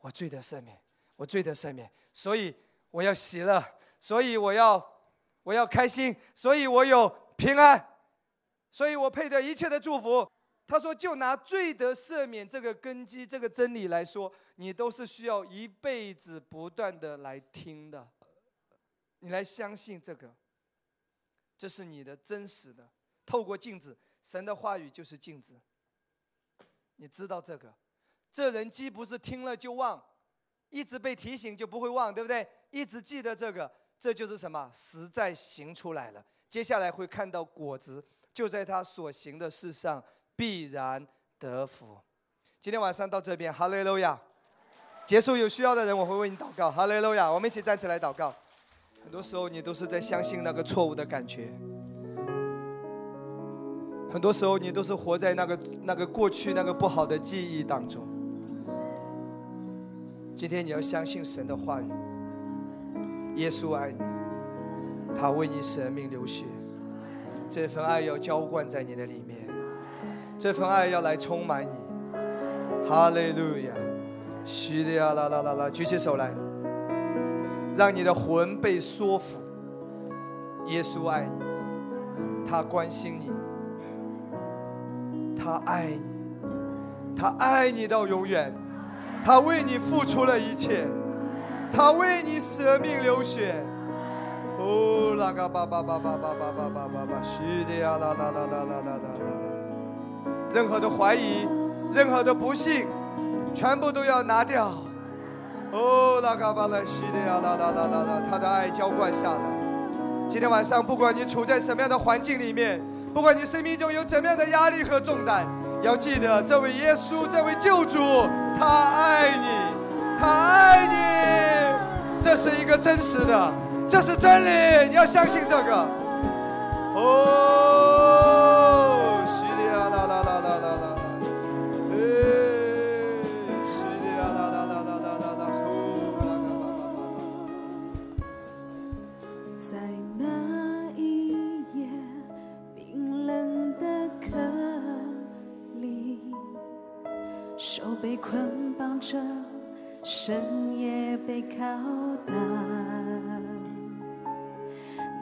我罪得赦免，我罪得赦免，所以我要喜乐，所以我要我要开心，所以我有平安，所以我配得一切的祝福。他说，就拿罪得赦免这个根基、这个真理来说，你都是需要一辈子不断的来听的，你来相信这个，这是你的真实的。透过镜子，神的话语就是镜子。你知道这个，这人既不是听了就忘，一直被提醒就不会忘，对不对？一直记得这个，这就是什么？实在行出来了。接下来会看到果子，就在他所行的事上必然得福。今天晚上到这边，哈利路亚。结束，有需要的人我会为你祷告，哈利路亚。我们一起站起来祷告。很多时候你都是在相信那个错误的感觉。很多时候，你都是活在那个那个过去那个不好的记忆当中。今天你要相信神的话语，耶稣爱你，他为你舍命流血，这份爱要浇灌在你的里面，这份爱要来充满你。哈利路亚，叙利亚啦啦啦啦，举起手来，让你的魂被说服。耶稣爱你，他关心你。他爱你，他爱你到永远，他为你付出了一切，他为你舍命流血。哦，啦嘎巴巴巴巴巴巴巴巴巴巴，虚的呀啦啦啦啦啦啦啦！任何的怀疑，任何的不幸，全部都要拿掉。哦，啦嘎巴啦，虚的呀啦啦啦啦啦，他的爱浇灌下来。今天晚上，不管你处在什么样的环境里面。不管你生命中有怎么样的压力和重担，要记得这位耶稣，这位救主，他爱你，他爱你。这是一个真实的，这是真理，你要相信这个。哦，深夜被拷打。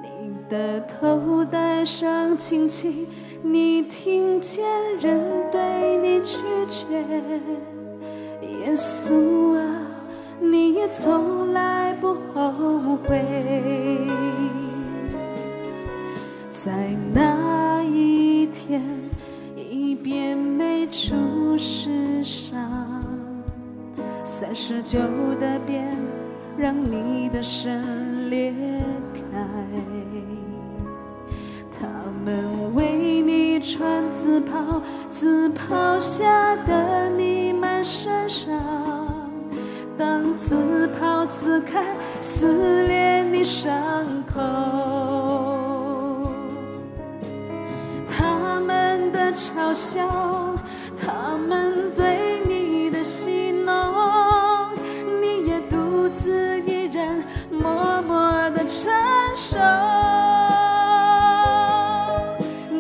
你的头戴上荆棘，你听见人对你拒绝。耶稣啊，你也从来不后悔。在那一天，一遍没出世上，三十九的鞭让你的身裂开。他们为你穿紫袍，紫袍下的你满身伤。当紫袍撕开，撕裂你伤口。他们的嘲笑，他们对你的戏承受。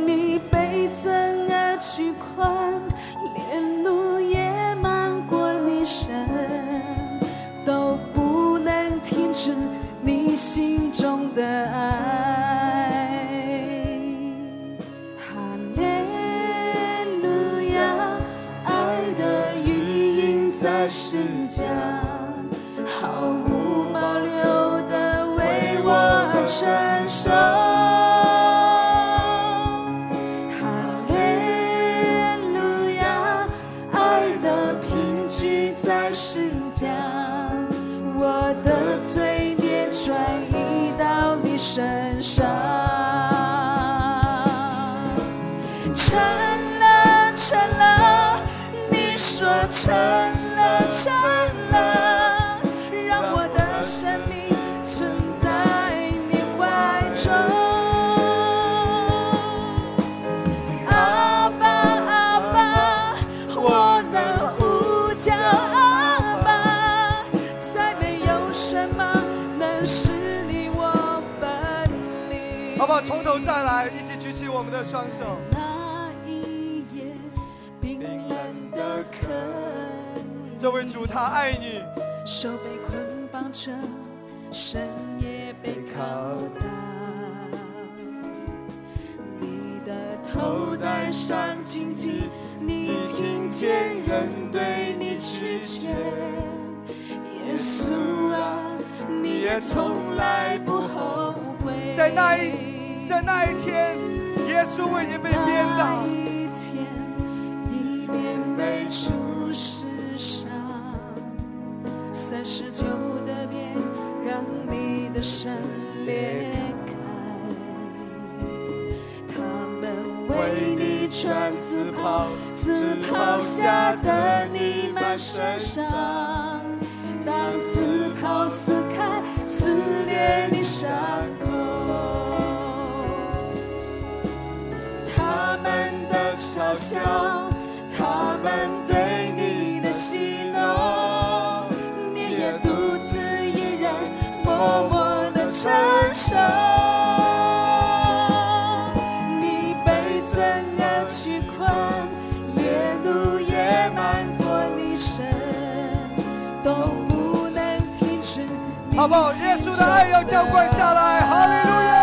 你被怎而屈宽，连路也漫过你身，都不能停止你心中的爱。哈利路亚，爱的余音在施加，深深。头再来，一起举起我们的双手。那一夜冰冷的坑，这位主他爱你，手被捆绑着，身也被拷打。你的头戴上荆棘，你听见人对你拒绝。耶稣啊，你也从来不后悔。在那一在那一天，耶稣为你被鞭打。一天，一遍被出世上，三十九的鞭让你的身裂开。他们为你穿紫袍，紫袍下的你满身伤。当紫袍撕开，撕裂你伤嘲笑，他们对你的戏弄，你也独自一人默默的承受。你被怎样屈困，烈怒也漫过你身，都不能停止好不好？耶稣的爱要浇灌下来，哈利路亚！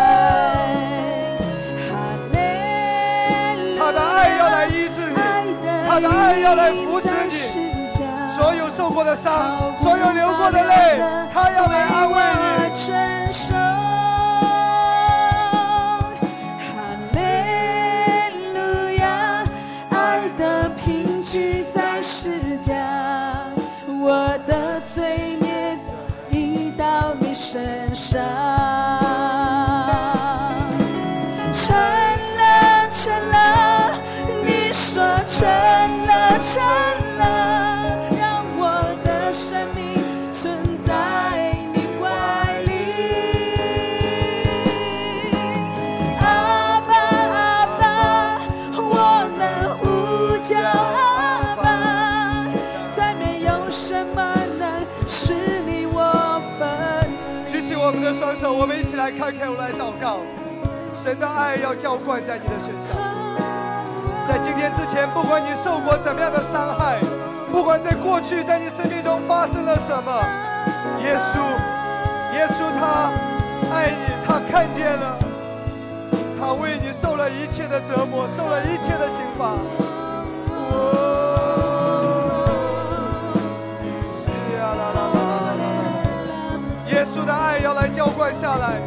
他的爱要来扶持你。所有受过的伤，所有流过的泪，他要来安慰你。承受。哈利路亚，爱的凭据在施加，我的罪孽移到你身上。生命存在你怀里阿爸。阿爸。我能呼叫阿爸。再没有什么能使你我举起我们的双手我们一起来看看我来祷告神的爱要浇灌在你的身上在今天之前不管你受过怎么样的伤害不管在过去在你生命中发生了什么，耶稣，耶稣他爱你，他看见了，他为你受了一切的折磨，受了一切的刑罚。是呀啦啦啦啦啦啦！耶稣的爱要来浇灌下来。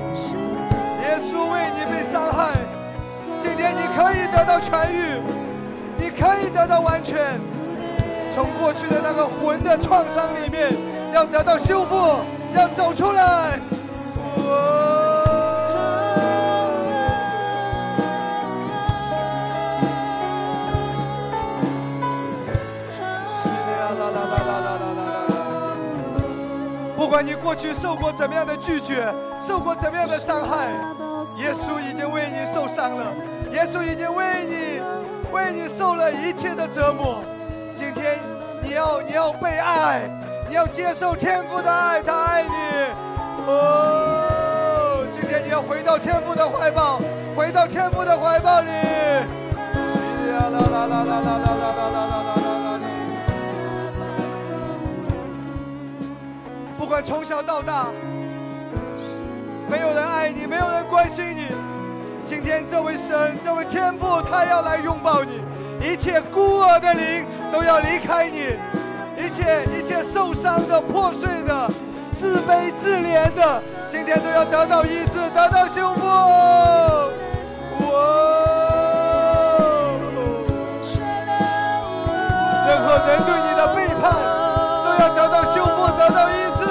耶稣为你被伤害，今天你可以得到痊愈，你可以得到完全。从过去的那个魂的创伤里面，要得到修复，要走出来。不管你过去受过怎么样的拒绝，受过怎么样的伤害，耶稣已经为你受伤了，耶稣已经为你，为你受了一切的折磨。今天你要你要被爱，你要接受天父的爱，他爱你。哦，今天你要回到天父的怀抱，回到天父的怀抱里。是呀啦啦啦啦啦啦啦啦啦啦啦啦。不管从小到大，没有人爱你，没有人关心你。今天这位神，这位天父，他要来拥抱你。一切孤儿的灵都要离开你，一切一切受伤的、破碎的、自卑自怜的，今天都要得到医治，得到修复。哇！任何人对你的背叛，都要得到修复，得到医治。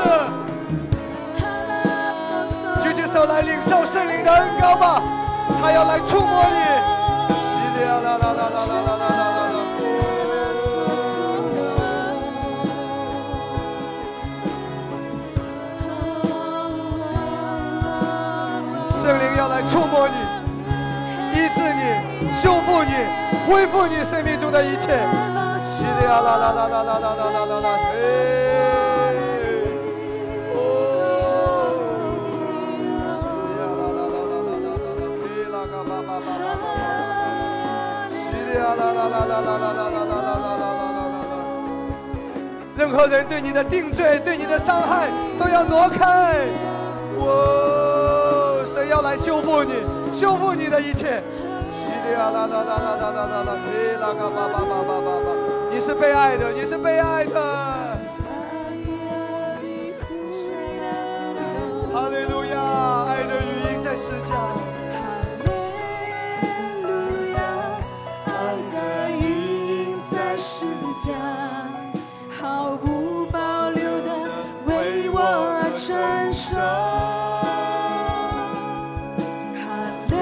举起手来领受圣灵的恩膏吧，他要来触摸你。圣灵要来触摸你，医治你，修复你，恢复你生命中的一切。是的呀啦啦啦啦啦啦啦啦啦！啦啦啦啦啦啦啦啦啦啦啦啦。任何人对你的定罪、对你的伤害，都要挪开。哦，神要来修复你，修复你的一切。是的呀啦啦啦啦啦啦啦啦，嘿啦嘎巴巴巴巴巴巴，你是被爱的，你是被爱的。哈利路亚，爱的语音在施加。家毫无保留的为我而承受。哈利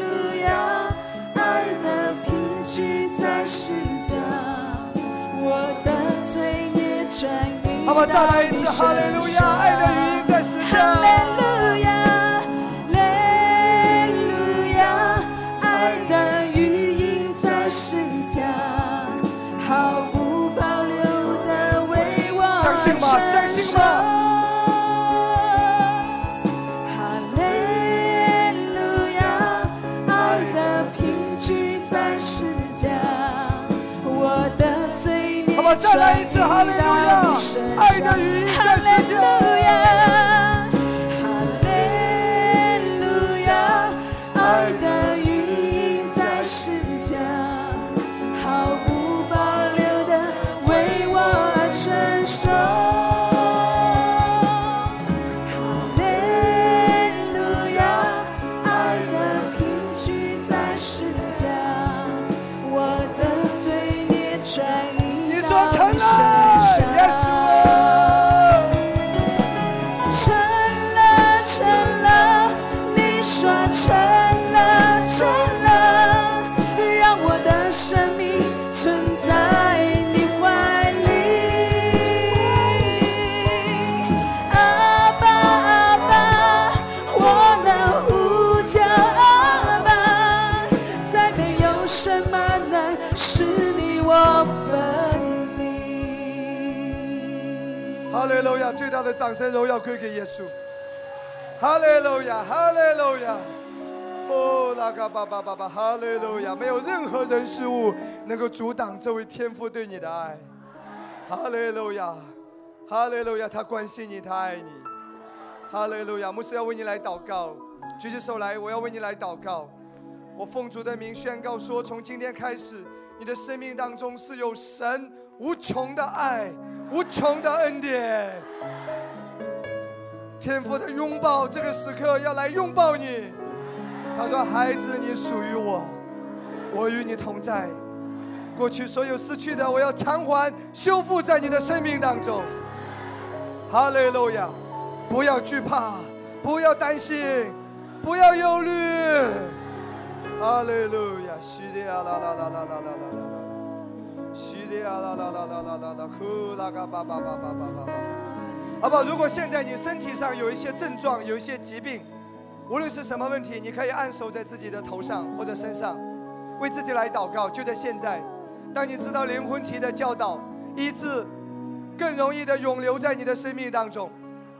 路亚爱的贫瘠才是家的再来一次，哈利路亚，爱的语音在世界。掌声荣耀归给耶稣。哈利路亚，哈利路亚。哦，拉嘎巴巴巴巴，哈利路亚！没有任何人事物能够阻挡这位天父对你的爱。哈利路亚，哈利路亚！他关心你，他爱你。哈利路亚！牧师要为你来祷告，举起手来，我要为你来祷告。我奉主的名宣告说：从今天开始，你的生命当中是有神无穷的爱、无穷的恩典。天父的拥抱，这个时刻要来拥抱你。他说：“孩子，你属于我，我与你同在。过去所有失去的，我要偿还、修复在你的生命当中。哈利路亚！不要惧怕，不要担心，不要忧虑。哈利路亚！西利亚啦啦啦啦啦啦啦啦！西利亚啦啦啦啦啦啦啦！呼啦嘎巴巴巴巴巴巴巴。好不好？如果现在你身体上有一些症状，有一些疾病。”无论是什么问题，你可以按手在自己的头上或者身上，为自己来祷告。就在现在，当你知道灵魂体的教导，医治更容易的永留在你的生命当中，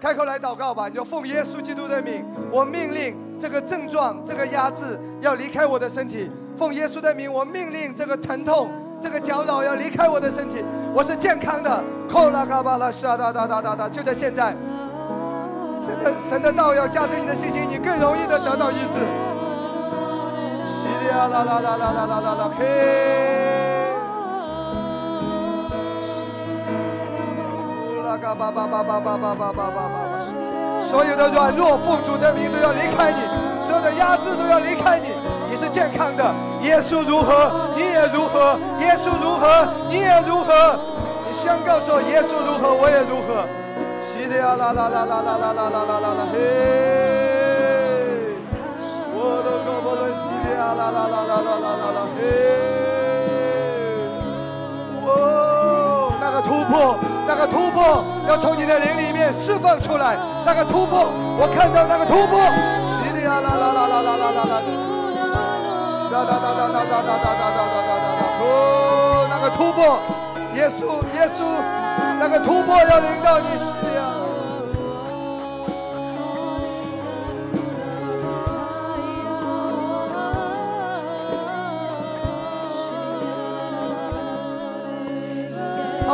开口来祷告吧。你就奉耶稣基督的名，我命令这个症状、这个压制要离开我的身体。奉耶稣的名，我命令这个疼痛、这个搅扰要离开我的身体。我是健康的。扣拉卡巴拉沙哒哒哒哒哒，就在现在。神的神的道要加增你的信心，你更容易的得到医治。西里啊啦啦啦啦啦啦啦啦嘿！乌拉嘎巴巴巴巴巴巴巴巴巴巴！所有的软弱奉主的名都要离开你，所有的压制都要离开你。你是健康的，耶稣如何，你也如何；耶稣如何，你也如何。你宣告说：耶稣如何，我也如何。西里啊啦啦啦啦啦啦啦啦啦啦嘿！我的胳膊的西里啊啦啦啦啦啦啦啦啦嘿！突破，那个突破要从你的灵里面释放出来，那个突破，我看到那个突破，西里啊啦啦啦啦啦啦啦啦，哒哒哒哒哒哒哒哒哒哒哒哒哒，哦，那个突破，耶稣，耶稣。那个突破要领到你心里啊！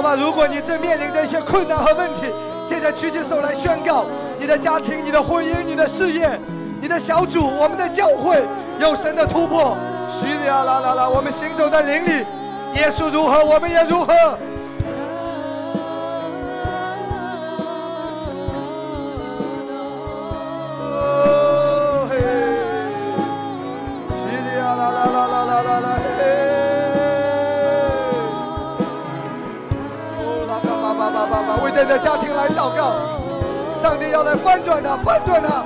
那，如果你正面临着一些困难和问题，现在举起手来宣告：你的家庭、你的婚姻、你的事业、你的小组、我们的教会有神的突破。叙利亚啦啦啦，我们行走的灵里，耶稣如何，我们也如何。的家庭来祷告，上帝要来翻转他，翻转他。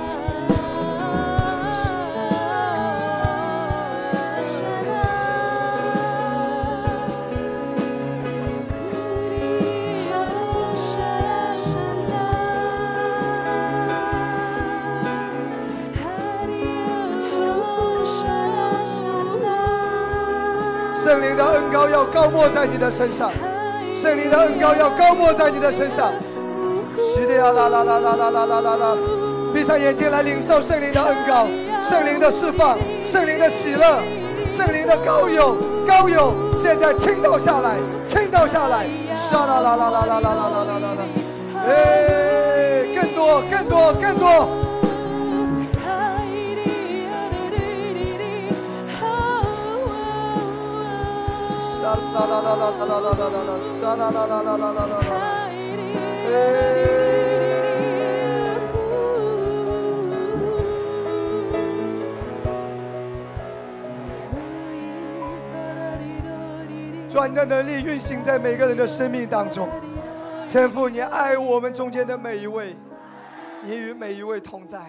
圣灵的恩膏要高没在你的身上。圣灵的恩膏要高没在你的身上，西利亚啦啦啦啦啦啦啦啦啦！闭上眼睛来领受圣灵的恩膏，圣灵的释放，圣灵的喜乐，圣灵的高有高有，现在倾倒下来，倾倒下来，沙啦啦啦啦啦啦啦啦啦啦！哎，更多更多更多！啦啦啦啦啦啦啦啦啦！啦啦啦啦啦啦啦啦！转的能力运行在每个人的生命当中，天父，你爱我们中间的每一位，你与每一位同在，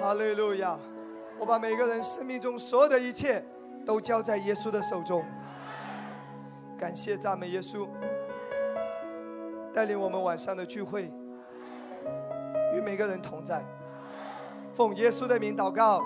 哈利路亚！我把每个人生命中所有的一切都交在耶稣的手中。感谢赞美耶稣，带领我们晚上的聚会，与每个人同在，奉耶稣的名祷告。